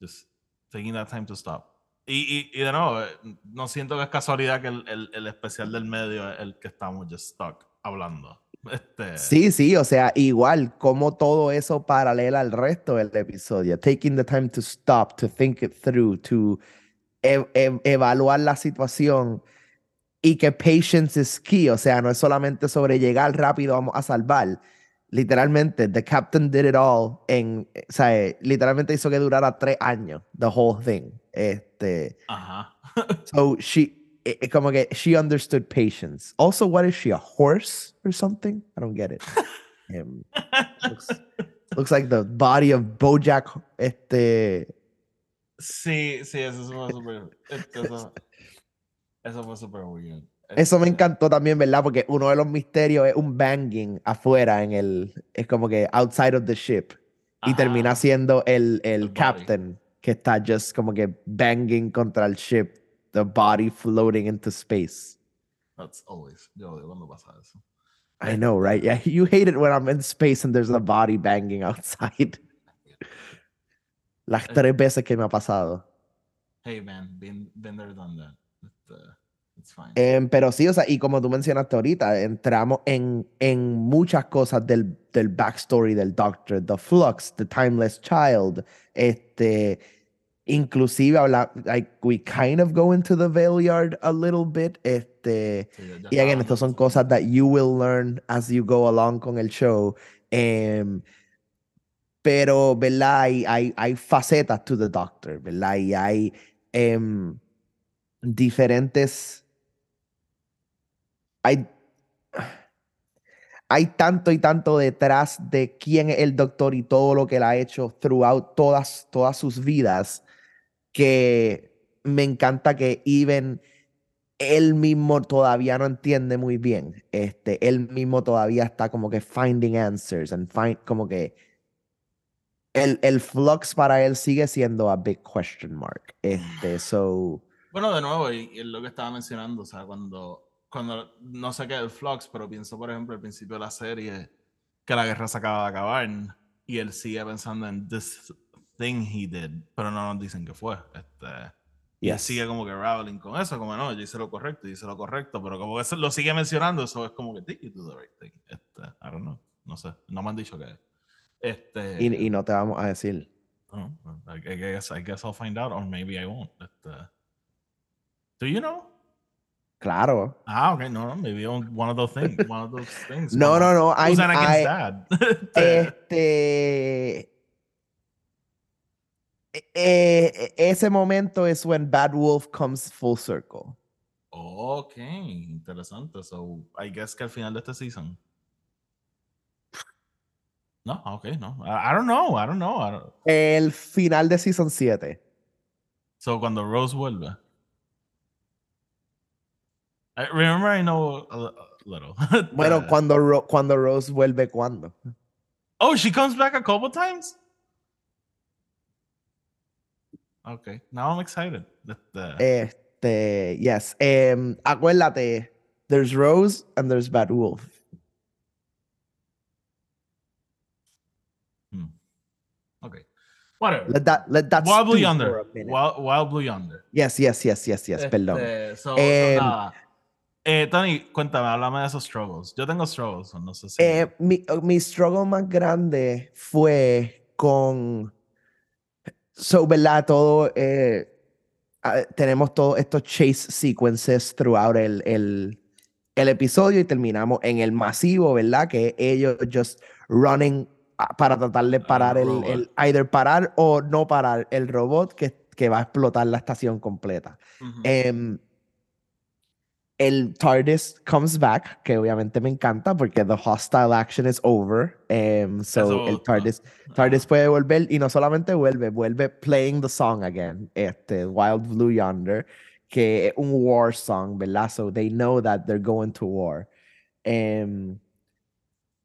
Just taking that time to stop. Y, y, de nuevo, eh, no siento que es casualidad que el, el, el especial del medio es el que estamos just stuck hablando. Este, Sí, sí, o sea, igual como todo eso paralela al resto del episodio. Taking the time to stop, to think it through, to e- e- evaluar la situación y que patience is key, o sea, no es solamente sobre llegar rápido, vamos a salvar. Literalmente, the captain did it all en, o sea, literalmente hizo que durara tres años, the whole thing. Este, Ajá. so she, eh, como que she understood patience. Also, what is she, a horse or something? I don't get it. Um, <laughs> looks, looks like the body of Bojack, este, Sí, sí, eso fue súper. <laughs> este, Eso, eso fue súper weird. Eso me Este, encantó también, ¿verdad? Porque uno de los misterios es un banging afuera en el, es como que outside of the ship. Y termina ajá. siendo el, el El body. captain que está just como que banging contra el ship, the body floating into space. That's always. Yo odio cuando pasa eso. I know, right? Yeah, you hate it when I'm in space and there's a body banging <laughs> outside. Las Eh. tres veces que me ha pasado. Hey man, been, been there, done that. It's fine. Em, pero sí, o sea, y como tú mencionaste ahorita, entramos en, en muchas cosas del, del backstory del Doctor, The Flux, The Timeless Child, este, inclusive habla, like, we kind of go into the Veil Yard a little bit, este, Sí, y again, estas son cosas that you will learn as you go along con el show. em, pero, ¿verdad? Hay, hay, hay facetas to the Doctor, ¿verdad? Y hay em, diferentes... Hay, hay tanto y tanto detrás de quién es el Doctor y todo lo que él ha hecho throughout todas, todas sus vidas que me encanta que even él mismo todavía no entiende muy bien. Este, él mismo todavía está como que finding answers and find como que el, el flux para él sigue siendo a big question mark. Este, so Bueno, de nuevo, y, y es lo que estaba mencionando, o sea, cuando, cuando no sé qué es el Flux, pero pienso, por ejemplo, al principio de la serie, que la guerra se acaba de acabar y él sigue pensando en this thing he did, pero no nos dicen qué fue. Este, y él Yes. sigue como que raveling con eso, como no, yo hice lo correcto, yo hice lo correcto, pero como que eso lo sigue mencionando, eso es como que did you do the right thing? Este, I don't know, no sé, no me han dicho qué es. Este, y, y no te vamos a decir. Oh, I, I guess I guess I'll find out, or maybe I won't. But, uh, do you know? Claro. Ah, okay, no, no, maybe on one of those things. <laughs> One of those things. No, no, no. I, Who's Anakin's I- dad? Este, Este. e- e- ese momento es when Bad Wolf comes full circle. okay, interesante. So, I guess que al final de este season. No, okay, no. I, I don't know. I don't know. I don't- El final de season 7. So, cuando Rose vuelve. I remember I know a, little. <laughs> Bueno, cuando, Ro- cuando Rose vuelve, ¿cuándo? Oh, she comes back a couple times? Okay, now I'm excited. Este, Este, yes. Em, acuérdate, there's Rose and there's Bad Wolf. okay. Whatever. Let that, let that Wild Blue Yonder. Wild, Wild Blue Yonder. Yes, yes, yes, yes, yes, perdón. Este, so- so Em, nada. Eh, Tony, cuéntame, háblame de esos struggles. Yo tengo struggles, no sé si. Eh, mi, mi struggle más grande fue con. So, ¿verdad? Todo. eh, tenemos todos estos chase sequences throughout el, el, el episodio y terminamos en el masivo, ¿verdad? Que ellos just running para tratar de parar el, robot. el. Either parar o no parar el robot que, que va a explotar la estación completa. Em, el TARDIS comes back, que obviamente me encanta porque the hostile action is over. Em, so Eso el. TARDIS, TARDIS puede volver y no solamente vuelve, vuelve playing the song again, este Wild Blue Yonder, que es un war song, ¿verdad? So they know that they're going to war. Em,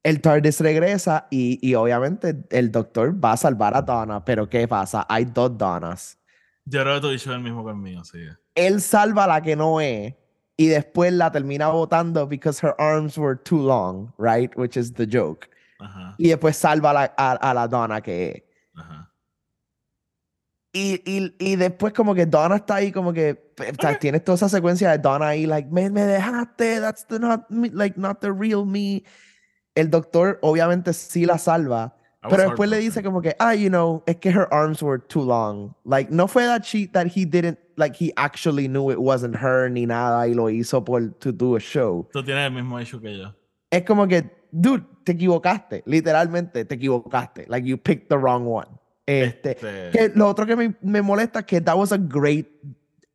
el TARDIS regresa y, y obviamente el doctor va a salvar a Donna, pero ¿qué pasa? Hay dos Donnas Yo creo que issue es el mismo que el mío, sí. él salva a la que no es y después la termina votando because her arms were too long, right? Which is the joke. Ajá, Y después salva a la, a, a la Donna que es. ajá. Y, y, y después como que Donna está ahí como que p- o sea, tienes toda esa secuencia de Donna ahí like, me, me dejaste, that's the not me, like not the real me. El doctor obviamente sí la salva, pero después le dice como que, ah, you know, es que her arms were too long. Like, no fue that she, that he didn't, like, he actually knew it wasn't her ni nada y lo hizo por, to do a show. Tú tienes el mismo issue que yo. Es como que, dude, te equivocaste. Literalmente te equivocaste. Like, you picked the wrong one. Este, Este, que lo otro que me, me molesta es que that was a great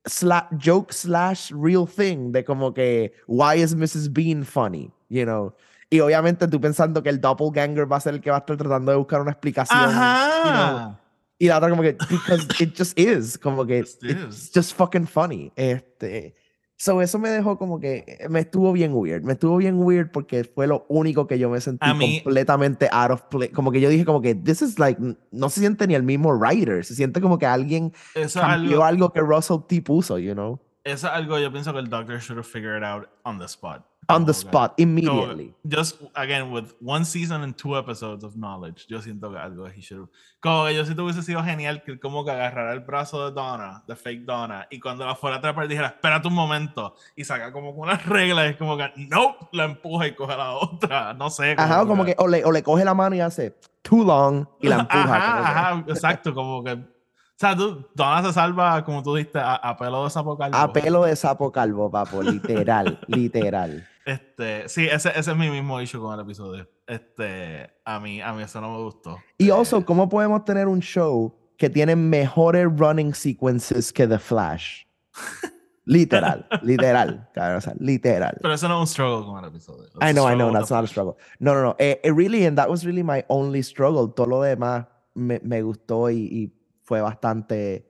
sla- joke slash real thing de como que, why is Mrs. Bean funny? You know. Y obviamente tú pensando que el doppelganger va a ser el que va a estar tratando de buscar una explicación. you know, Ajá. y la otra como que, because <laughs> it just is, como que, Just it's is. just fucking funny. Este, so eso me dejó como que, me estuvo bien weird, me estuvo bien weird porque fue lo único que yo me sentí A mí- completamente out of place, como que yo dije como que, this is like, no se siente ni el mismo writer, se siente como que alguien cambió algo, algo que Russell T puso, you know, eso es algo yo pienso que el doctor should have figured it out on the spot. on the Como que- spot, como- immediately. just again with one season and two episodes of knowledge, yo siento que algo he should have- Como que yo siento que hubiese sido genial que como que agarrara el brazo de Donna, de fake Donna, y cuando la fuera a atrapar dijera, espérate un momento, y saca como con unas reglas, y es como que, no, la empuja y coge la otra, no sé. Ajá, como que o le, o le coge la mano y hace too long y la <laughs> empuja. como que- Ajá, ajá, exacto, como que. O sea, tú, Donna se salva, como tú dijiste, a, a pelo de sapo calvo. A pelo de sapo calvo, papo, literal, <laughs> literal. Este, sí, ese, ese es mi mismo issue con el episodio. Este, a mí, a mí eso no me gustó. Y also, ¿cómo podemos tener un show que tiene mejores running sequences que The Flash? <laughs> Literal, literal, cabrón, o sea, literal. Pero eso no es un struggle con el episodio. It's I know, I know, that's not a struggle. No, no, no. Eh, eh, really, and that was really my only struggle. Todo lo demás me, me gustó y, y fue bastante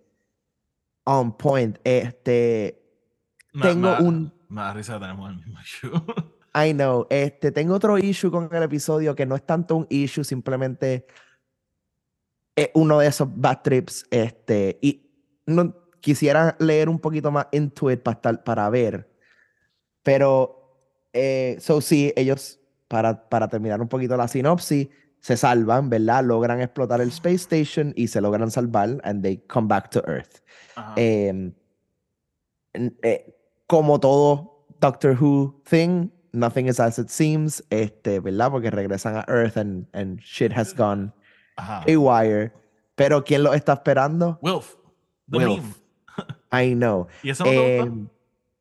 on point. Este, Me- tengo me- un- da risa tenemos el mismo issue. <laughs> I know. Este, tengo otro issue con el episodio que no es tanto un issue, simplemente es uno de esos bad trips. Este, y no quisiera leer un poquito más into it para, estar- para ver. Pero, eh, so sí, ellos, para, para terminar un poquito la sinopsis, se salvan, ¿verdad? Logran explotar el Space Station y se logran salvar, and they come back to Earth. Em, eh, como todo Doctor Who thing, nothing is as it seems, este, ¿verdad? Porque regresan a Earth and, and shit has gone Ajá. haywire. Pero ¿quién lo está esperando? Wilf. The Wilf. meme. <laughs> I know. ¿Y eso no? Em,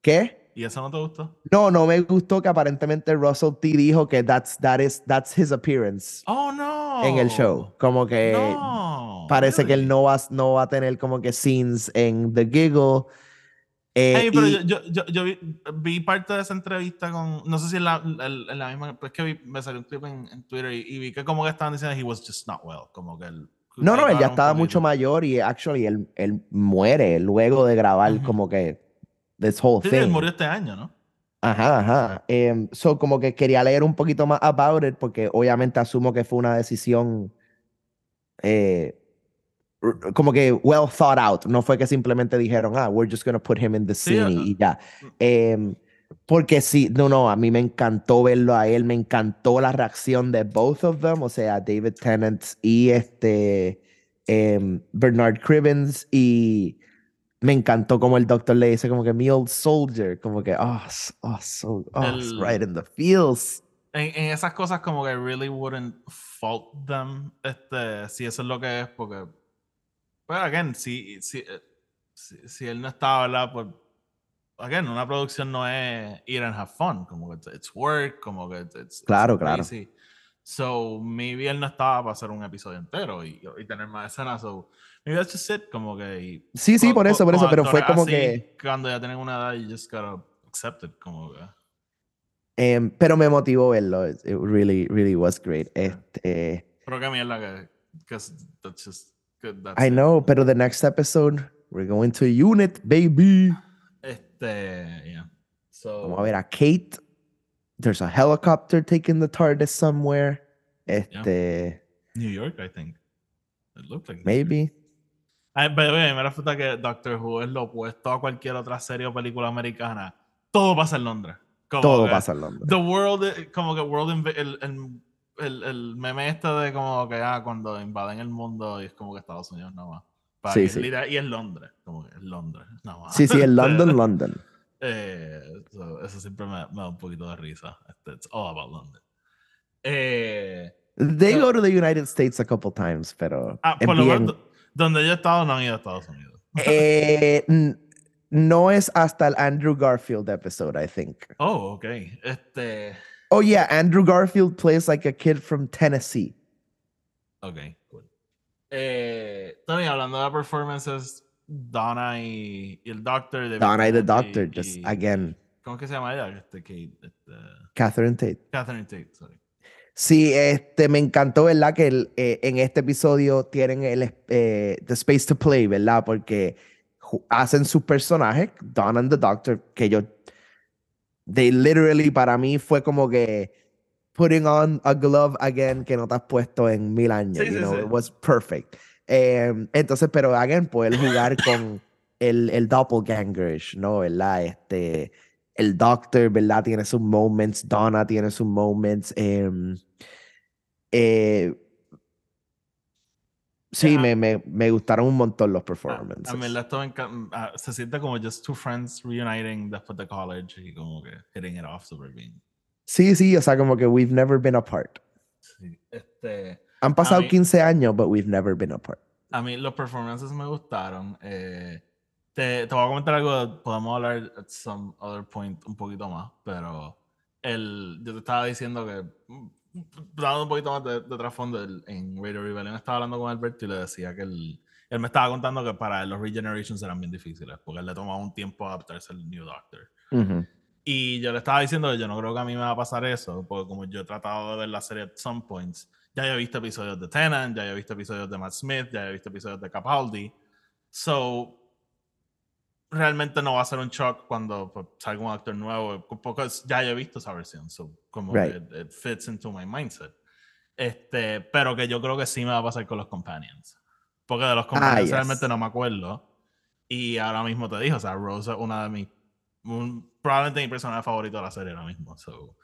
¿Qué? ¿Y eso no te gustó? No, no me gustó que aparentemente Russell T dijo que that's, that is, that's his appearance Oh, no. en el show. Como que No. parece que él really? no va, no va a tener como que scenes en The Giggle. Eh, Ey, pero y- yo, yo, yo, vi, vi parte de esa entrevista con. No sé si en la, en la misma. Pues que vi- me salió un clip en, en Twitter y, y vi que como que estaban diciendo he was just not well. Como que él. No, no, él ya estaba mucho mayor y actually él, él muere luego de grabar Ujú. como que this whole Sí, thing. él murió este año, ¿no? Ajá, ajá. Em, so, como que quería leer un poquito más about it, porque obviamente asumo que fue una decisión eh, como que well thought out. No fue que simplemente dijeron, ah, we're just gonna put him in the Sí, scene y, ajá. y ya. Em, porque sí, no, no, a mí me encantó verlo a él, me encantó la reacción de both of them, o sea, David Tennant y este em, Bernard Cribbins y me encantó como el doctor le dice como que mi old soldier, como que, oh, oh, so, oh, it's El- right in the feels. En, en esas cosas como que I really wouldn't fault them, este, si eso es lo que es, porque, pues, again, si, si, eh, si, si él no estaba, ¿verdad? Pues, again, una producción no es ir and have fun, como que it's, it's work, como que it's, it's Claro, claro. crazy. So, maybe él no estaba para hacer un episodio entero y, y tener más escenas, so, maybe that's just it, como que... y Sí, sí, por eso, por eso, pero fue como así, que... Cuando ya tienen una edad, you just gotta accept it, como que... em, pero me motivó verlo. It really, really was great. Este, Pero qué mierda que, that's just good, that's I it. know, pero the next episode, we're going to unit, baby. Este, yeah. So, Vamos a ver a Kate. There's a helicopter taking the TARDIS somewhere. Este, New York, I think. It looked like maybe. Ay, pero oye, me resulta que Doctor Who es lo opuesto a cualquier otra serie o película americana. Todo pasa en Londres. Como Todo que pasa en Londres. The World, eh, como que World, el, el, el, el meme este de como que ah, cuando invaden el mundo y es como que Estados Unidos nada más. Para Sí, sí. literal- y es Londres, como que es Londres, nada más. Sí, sí, en Este, <laughs> London, London. Eh, so, eso siempre me, me da un poquito de risa. Este, It's all about London. Eh, They go to the United States a couple times, pero ah, es por lo menos, donde yo he estado no han ido a Estados Unidos. <laughs> Eh, no es hasta el Andrew Garfield episode, I think. Oh, ok. Este, Oh yeah, Andrew Garfield plays like a kid from Tennessee. ok, cool. Eh, Tony, hablando de performances, Donna y, y el Doctor. David Donna y the Doctor, just again, ¿Cómo que se llama ella? Este, Kate, este, Catherine Tate. Catherine Tate, sorry. Sí, este, me encantó, ¿verdad? Que el, eh, en este episodio tienen el eh, The Space to Play, ¿verdad? Porque hacen sus personajes, Donna and the Doctor, que yo, they literally para mí fue como que putting on a glove again que no te has puesto en mil años, Sí, you sí, know, sí. it was perfect. Em, entonces, pero again, poder jugar con el, el doppelgangerish, ¿no? ¿Verdad? Este, el Doctor, ¿verdad? Tiene sus moments, Donna tiene sus moments. em, eh, sí, Yeah. me, me, me gustaron un montón los Ah, performances. A mí esto me se siente como just two friends reuniting después de college y como que hitting it off super bien. Sí, sí, o sea, como que we've never been apart. Sí, este, Han pasado mí- 15 años, but we've never been apart. a mí los performances me gustaron. eh, te, te voy a comentar algo, podemos hablar at some other point un poquito más, pero el, yo te estaba diciendo que, mm, dando un poquito más de, de trasfondo, en Radio Rebellion estaba hablando con Alberto y le decía que él, él me estaba contando que para él los regenerations eran bien difíciles, porque él le tomaba un tiempo adaptarse al New Doctor. Ujú. Y yo le estaba diciendo que yo no creo que a mí me va a pasar eso, porque como yo he tratado de ver la serie at some points, ya he visto episodios de Tennant, ya he visto episodios de Matt Smith, ya he visto episodios de Capaldi. So, realmente no va a ser un shock cuando pues, salga un actor nuevo, porque ya he visto esa versión, so, como Right. it, it fits into my mindset. Este, pero que yo creo que sí me va a pasar con los companions. Porque de los companions yes. realmente no me acuerdo. Y ahora mismo te digo, o sea, Rose es una de mis un- probablemente mi personaje favorito de la serie ahora mismo. So,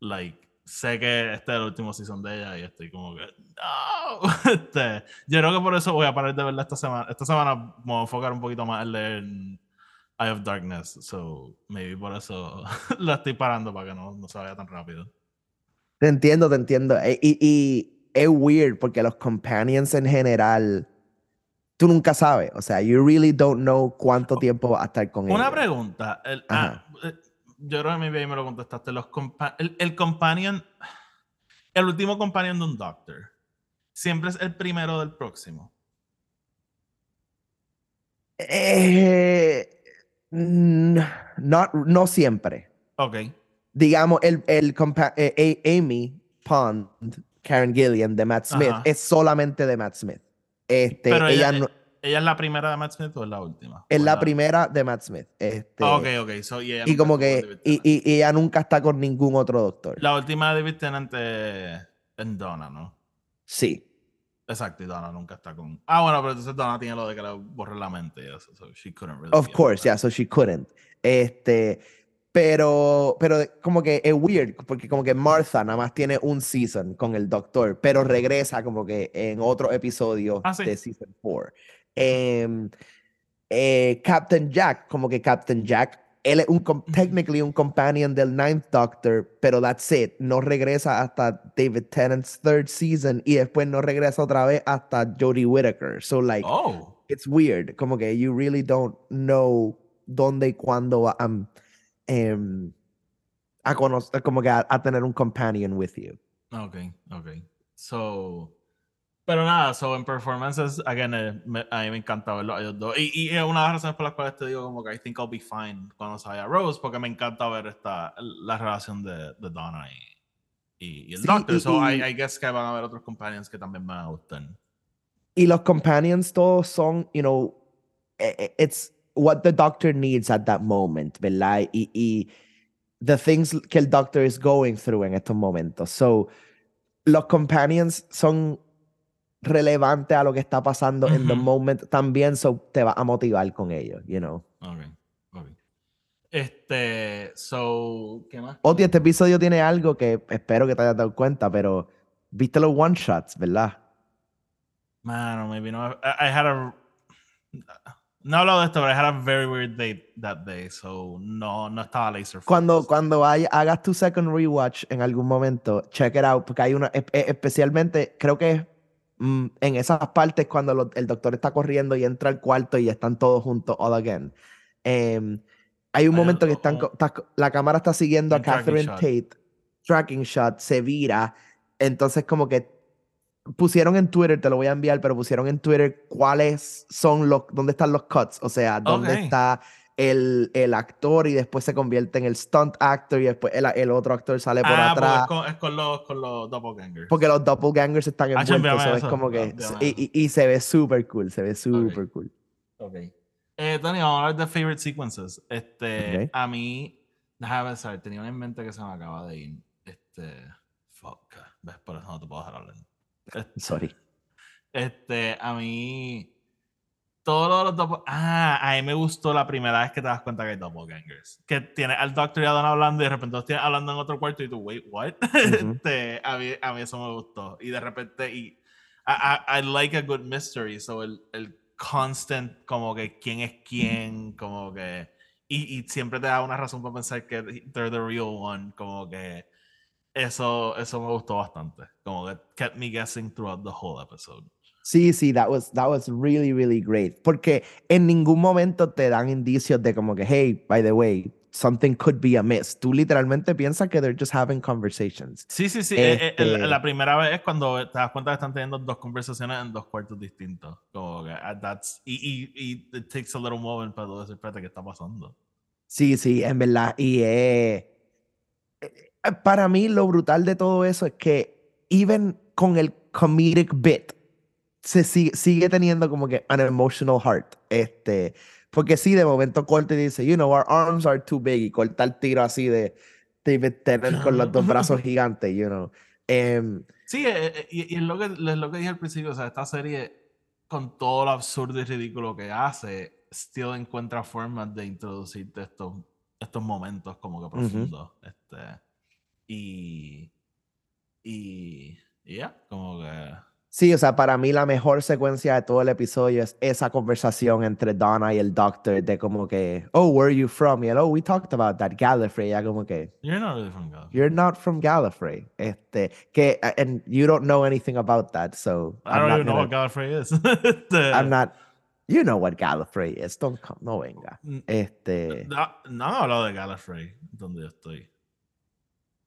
like, sé que este es el último season de ella y estoy como que, no. <laughs> Este, yo creo que por eso voy a parar de verla esta semana. Esta semana me voy a enfocar un poquito más en leer Eye of Darkness. So, maybe por eso <laughs> la estoy parando para que no, no se vaya tan rápido. Te entiendo, te entiendo. E- Y, y es weird porque los companions en general, tú nunca sabes. O sea, you really don't know cuánto tiempo va a estar con Una ellos. pregunta. el- ah, eh, yo creo que mi baby me lo contestaste. Los compa- el, el companion, el último companion de un doctor, siempre es el primero del próximo. Eh, not- no siempre. Ok. Digamos, el, el eh, Amy Pond, Karen Gillian de Matt Smith, Ajá. es solamente de Matt Smith. Este, Pero ella, ella, no- ¿Ella es la primera de Matt Smith o es la última? Es ¿O la primera de Matt Smith. Este, Ah, ok, ok. So, y como que, y, y- y ella nunca está con ningún otro doctor. La última de David Tennant es en Donna, ¿no? Sí. Exacto, y Donna nunca está con. Ah, bueno, pero entonces Donna tiene lo de que le borre la mente. So she couldn't really Of course, yeah, so she couldn't. Este, pero, pero como que es weird, porque como que Martha nada más tiene un season con el doctor, pero regresa como que en otro episodio Ah, sí. de season 4. Em, eh, Captain Jack, como que Captain Jack, él es un, technically un companion del Ninth Doctor, pero that's it, no regresa hasta David Tennant's third season y después no regresa otra vez hasta Jodie Whittaker. So like, Oh. it's weird, como que you really don't know dónde y cuándo va um, em, a conocer, como que a, a tener un companion with you. Ok, ok. So. Pero nada, so en performances, again, eh, me- a mí me encanta verlo a ellos dos. Y, y es una de las razones por las cuales te digo como que I think I'll be fine cuando salga Rose, porque me encanta ver esta, la relación de, de Donna y, y, y el Sí, Doctor. y- so I, I guess que van a haber otros companions que también me van a gustar. Y los companions todos son, you know, eh, eh, it's what the doctor needs at that moment, ¿verdad? Y, y the things que el doctor is going through en estos momentos. So, los companions son relevantes a lo que está pasando en the moment también, so te va a motivar con ellos, you know. Ok, ok. Este, so, ¿qué más? Oti, este episodio tiene algo que espero que te hayas dado cuenta, pero viste los one shots, ¿verdad? Mano, maybe no. I, I had a. No hablo de esto, pero I had a very weird day that day, so no, no estaba laser. Cuando, focused. cuando hay- hagas tu second rewatch en algún momento, check it out, porque hay una, especialmente, creo que es, en esas partes cuando lo- el doctor está corriendo y entra al cuarto y están todos juntos all again. Em, hay un momento que están, está la cámara está siguiendo a Catherine. Tate, tracking shot, se vira, entonces como que pusieron en Twitter, te lo voy a enviar, pero pusieron en Twitter cuáles son los, dónde están los cuts, o sea, dónde está el, el actor y después se convierte en el stunt actor y después el, el otro actor sale por Ah, porque atrás. es con, es con los, con los doppelgangers. Porque los doppelgangers están Ah, envueltos, envíame so es eso, como que... Y, y- y se ve súper cool, se ve súper cool. Ok. Eh, Tony, vamos a hablar de favorite sequences. Este, Ok. a mí, déjame pensar, tenía una en mente que se me acaba de ir. Este, fuck. ¿Ves? Por eso no te puedo dejar hablar. <laughs> Este, Sorry. Este, a mí. Todo lo de los doppel- Ah, a mí me gustó la primera vez que te das cuenta que hay doppelgangers. Que tiene al Doctor y a Don hablando y de repente los tienes hablando en otro cuarto y tú, wait, what? <laughs> Ujú. este, a, mí, a mí eso me gustó. Y de repente, y. I, I, I like a good mystery. So, el, el constant, como que quién es quién, como que. Y, y siempre te da una razón para pensar que they're the real one, como que. Eso, eso me gustó bastante. Como que kept me guessing throughout the whole episode. Sí, sí, that was, that was really, really great. Porque en ningún momento te dan indicios de como que, hey, by the way, something could be amiss. Tú literalmente piensas que they're just having conversations. Sí, sí, sí. eh, eh, el- Este- la primera vez es cuando te das cuenta que están teniendo dos conversaciones en dos cuartos distintos. Como que ah, that's, y, y, y it takes a little moment para tú decir, espérate, ¿qué está pasando? Sí, sí, en verdad. Y eh, eh, para mí lo brutal de todo eso es que even con el comedic bit se sigue, sigue teniendo como que an emotional heart. Este, porque sí, de momento corta y dice, you know, our arms are too big y corta el tiro así de David Tennant con los dos brazos gigantes, you know. Em, Sí, eh, eh, y, y es, lo que, es lo que dije al principio. O sea, esta serie, con todo lo absurdo y ridículo que hace, still encuentra formas de introducirte estos, estos momentos como que profundos. este, y. Y. y ya, como que. Sí, o sea, para mí la mejor secuencia de todo el episodio es esa conversación entre Donna y el Doctor de como que, oh, where are you from? Y él, oh, we talked about that, Gallifrey. Ya como que, You're not really from God. you're not from Gallifrey. Este, que, and you don't know anything about that, so I don't even know what Gallifrey is. <laughs> Este, I'm not, you know what Gallifrey is, don't come, no venga. Este, No, no han hablado de Gallifrey, donde yo estoy.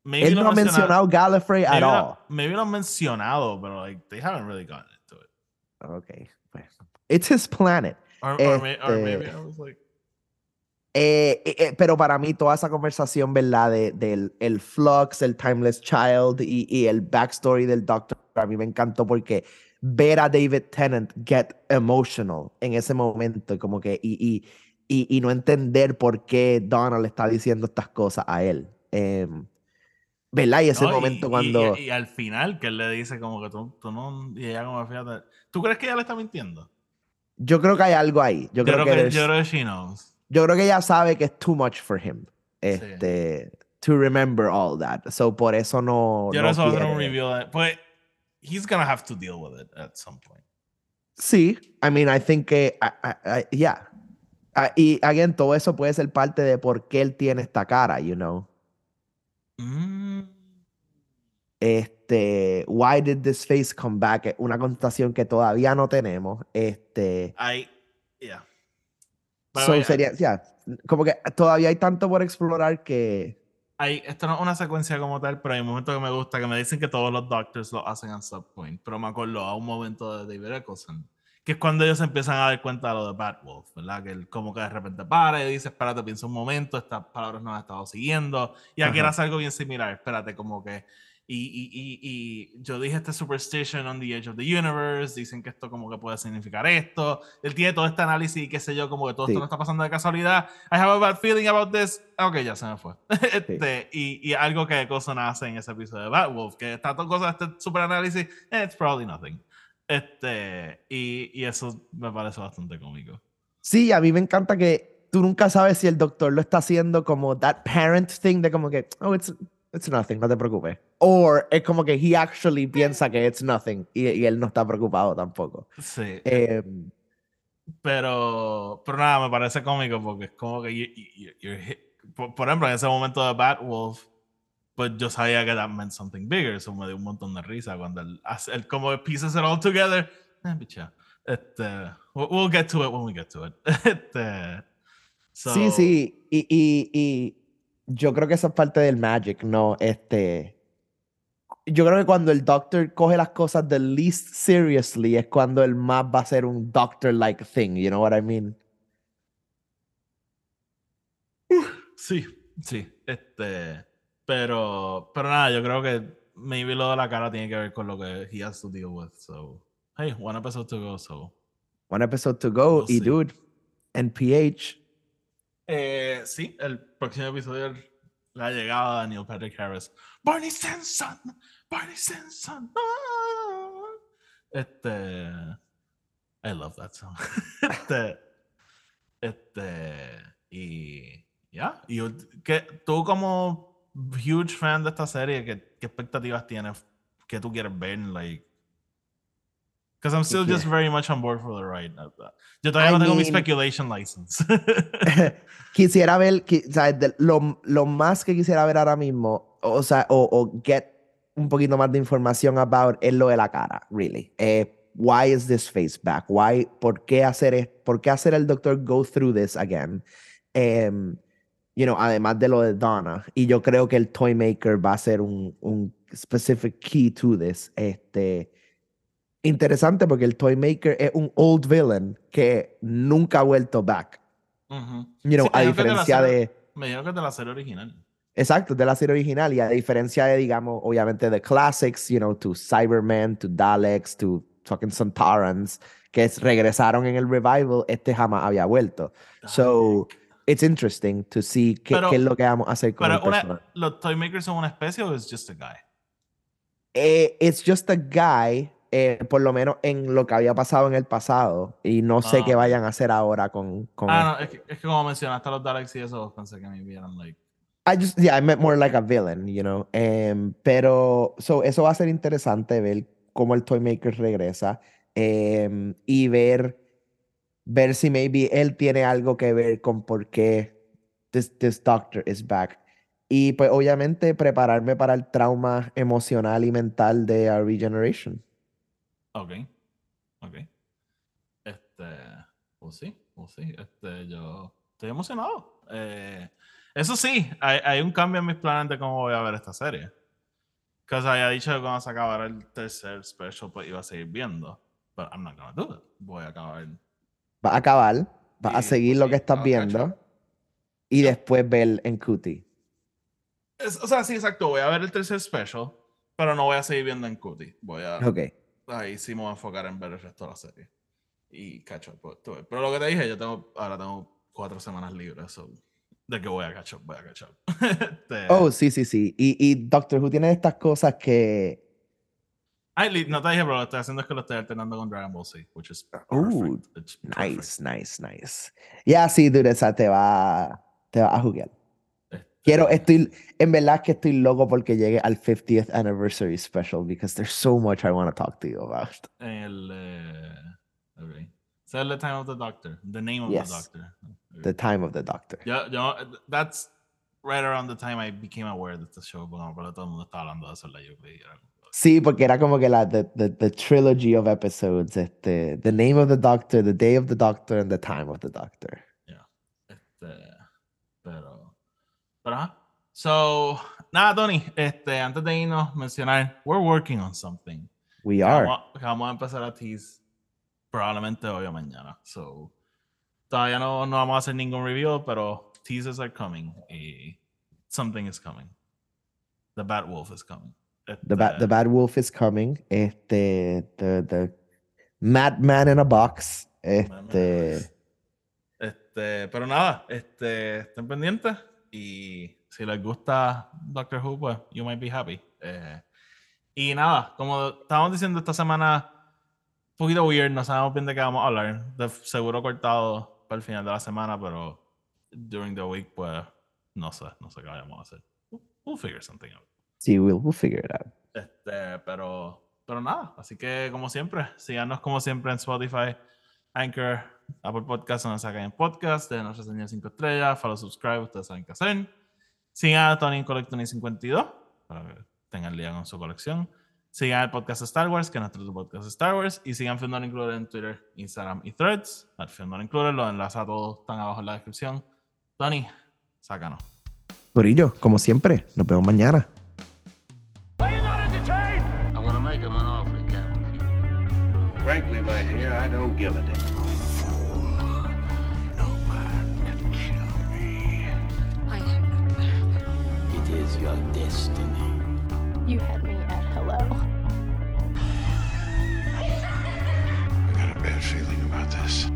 Maybe él no ha menciona- mencionado Gallifrey at maybe lo- all. Maybe lo han mencionado, pero like, they haven't really gotten into it. Okay, pues, it's his planet. Or, or, may- or Este- maybe I was like, Eh, eh, eh, pero para mí toda esa conversación, ¿verdad? De, del el Flux, el Timeless Child y, y el backstory del Doctor, a mí me encantó porque ver a David Tennant get emotional en ese momento, como que, y, y, y, y no entender por qué Donald está diciendo estas cosas a él. Em, ¿Verdad? Y ese No, momento y- cuando... Y, y al final que él le dice como que tú, tú no... Y ella como, fíjate... ¿Tú crees que ella le está mintiendo? Yo creo que hay algo ahí. Yo, creo, que, there's- yo creo que she knows. yo creo que ella sabe que es too much for him. Este, to remember all that. So por eso no. Yo no creo que eso ser un quiere- review de... Pues, he's gonna have to deal with it at some point. Sí, I mean, I think que, I- I- I- yeah. Ah, y again, todo eso puede ser parte de por qué él tiene esta cara, you know. Mm, Este, why did this face come back? Una contestación que todavía no tenemos. Este, I... Yeah. Pero so sería, yeah, como que todavía hay tanto por explorar que, hay- esto no es una secuencia como tal, pero hay un momento que me gusta que me dicen que todos los Doctors lo hacen en Subpoint, pero me acuerdo a un momento de David Eccleston, que es cuando ellos empiezan a dar cuenta de lo de Batwolf, ¿verdad? Que él como que de repente para y dice, espérate, piensa un momento, estas palabras no las he estado siguiendo, y aquí era algo bien similar, espérate, como que... Y, y, y, yo dije este superstition on the edge of the universe, dicen que esto como que puede significar esto, él tiene todo este análisis y qué sé yo, como que todo Sí. esto no está pasando de casualidad, I have a bad feeling about this, ok, ya se me fue. <laughs> Este, y, y algo que Coulson hace en ese episodio de Batwolf, que está todo cosa, este super análisis, eh, it's probably nothing. Este, y, y eso me parece bastante cómico. Sí, a mí me encanta que tú nunca sabes si el doctor lo está haciendo como that parent thing de como que, oh, it's, it's nothing, no te preocupes. O es como que he actually piensa que it's nothing y, y él no está preocupado tampoco. Sí, Em, pero, pero nada, me parece cómico porque es como que, you- you- you're hit- por, por ejemplo, en ese momento de Batwolf, pues yo sabía que that meant something bigger, eso me dio un montón de risa cuando él, él como pieces it all together. Eh, bicha. Este, we'll, get to it when we get to it. <laughs> Este, sí, so- sí, y, y, y yo creo que esa es parte del magic, ¿no? Este, yo creo que cuando el doctor coge las cosas the least seriously es cuando el más va a ser un doctor-like thing, you know what I mean? Sí, sí. Este, pero, pero nada, yo creo que maybe lo de la cara tiene que ver con lo que he has to deal with. So, hey, one episode to go. So, One episode to go, We'll y see. dude, NPH. Eh, sí, el próximo episodio es la llegada de Neil Patrick Harris. Barney Stinson, Barney Stinson. ah". Este, I love that song. <laughs> Este, este, y ya, y ult- que tú como huge fan de esta serie, ¿qué, qué expectativas tienes? ¿Qué tú quieres ver? Like, because I'm still just very much on board for the ride. Yo todavía I no tengo mi speculation license. <laughs> quisiera ver, qui- o sea, de- lo, lo más que quisiera ver ahora mismo, o sea, o, o get un poquito más de información about es lo de la cara, really. Eh, why is this face back? Why, ¿por qué hacer, por qué hacer el doctor go through this again? Em, you know, además de lo de Donna. Y yo creo que el Toy Maker va a ser un, un specific key to this. Este, interesante porque el Toy Maker es un old villain que nunca ha vuelto back. You know, Sí, a de diferencia serie- de... Me dijeron que es de la serie original. Exacto, de la serie original y a diferencia de, digamos, obviamente de classics, you know, to Cybermen, to Daleks, to fucking Santarans, que es- regresaron en el revival, este jamás había vuelto. So, it's interesting to see qué, Pero- qué es lo que vamos a hacer con Pero el una. ¿los Toy Makers son una especie o es just a guy? Eh, it's just a guy, eh, por lo menos en lo que había pasado en el pasado, y no sé Ah, qué ok. vayan a hacer ahora con... con Ah, no, es que, es que como mencionaste a los Daleks y eso, pensé que me vieran like. I just, yeah, I meant more like a villain, you know. Em, pero, so, eso va a ser interesante ver cómo el Toymaker regresa em, y ver, ver si maybe él tiene algo que ver con por qué this, this doctor is back. Y pues obviamente prepararme para el trauma emocional y mental de a Regeneration. Ok. Ok. Este. Pues sí, pues sí. Este, yo estoy emocionado. Eh, eso sí, hay, hay un cambio en mis planes de cómo voy a ver esta serie. Que había dicho que cuando se acabara el tercer special, pues iba a seguir viendo. Pero I'm not gonna do it. Voy a acabar. Va a acabar, va a seguir pues, lo sí, que estás viendo y Ya. después ver en Cutie. Es- o sea, sí, exacto. Voy a ver el tercer special, pero no voy a seguir viendo en Cutie. Voy a. Ok. Ahí sí me voy a enfocar en ver el resto de la serie. Y catch up. pues. Pero lo que te dije, yo tengo, ahora tengo cuatro semanas libres. So, de que voy a catch up, voy a catch up. <laughs> Este, Oh, sí, sí, sí. Y, y Doctor Who tiene estas cosas que. ay, no te dije, pero lo que estoy haciendo es que lo estoy alternando con Dragon Ball Z, which is Ooh, perfect. It's Nice, nice, nice. Ya, sí, dude, esa te va, te va a jugar. Quiero, estoy, en verdad que estoy loco porque llegue al 50th anniversary special because there's so much I want to talk to you about. El. Eh, okay. So, the time of the doctor. The name of Yes. the doctor. Okay. The time of the doctor. Yo, yo, that's right around the time I became aware that the show, porque porque todo el mundo estaba hablando de eso en la UK. y era como, Sí, porque era como que la the, the, the trilogy of episodes, este, the name of the doctor, the day of the doctor, and the time of the doctor. Este, pero, pero ajá. So, nada, Tony, este, antes de irnos, mencionar, we're working on something. We are. Vamos, a- vamos a empezar a tease probablemente hoy o mañana. So, todavía no, no vamos a hacer ningún review, pero teasers are coming y something is coming. The Bat Wolf is coming. The bad the Este, bad wolf is coming. Este, the the madman in a box. Este, Este, pero nada, este, estén pendientes y si les gusta Doctor Who, pues you might be happy. Eh, y nada, como estábamos diciendo esta semana, un poquito weird, no sabemos bien de qué vamos a hablar. De seguro cortado para el final de la semana, pero during the week, pues no sé, no sé qué vayamos a hacer. We'll, we'll figure something out. sí, we'll, we'll figure it out. Este, pero, pero nada, así que como siempre, síganos como siempre en Spotify, Anchor, Apple Podcasts, donde sacan en podcast, de nuestra señal 5 estrellas, follow, subscribe, ustedes saben qué hacer. Sigan a Tony en Collectony 52, para que tengan día con su colección. Sigan el podcast Star Wars, que es nuestro podcast Star Wars, y sigan Film Not Included en Twitter, Instagram y Threads. Al Film Not Included, los enlaces a todos están abajo en la descripción. Tony, sácanos. Corillo, como siempre, nos vemos mañana. frankly, my dear, I don't give a damn. It is your destiny. You had me at hello. I got a bad feeling about this.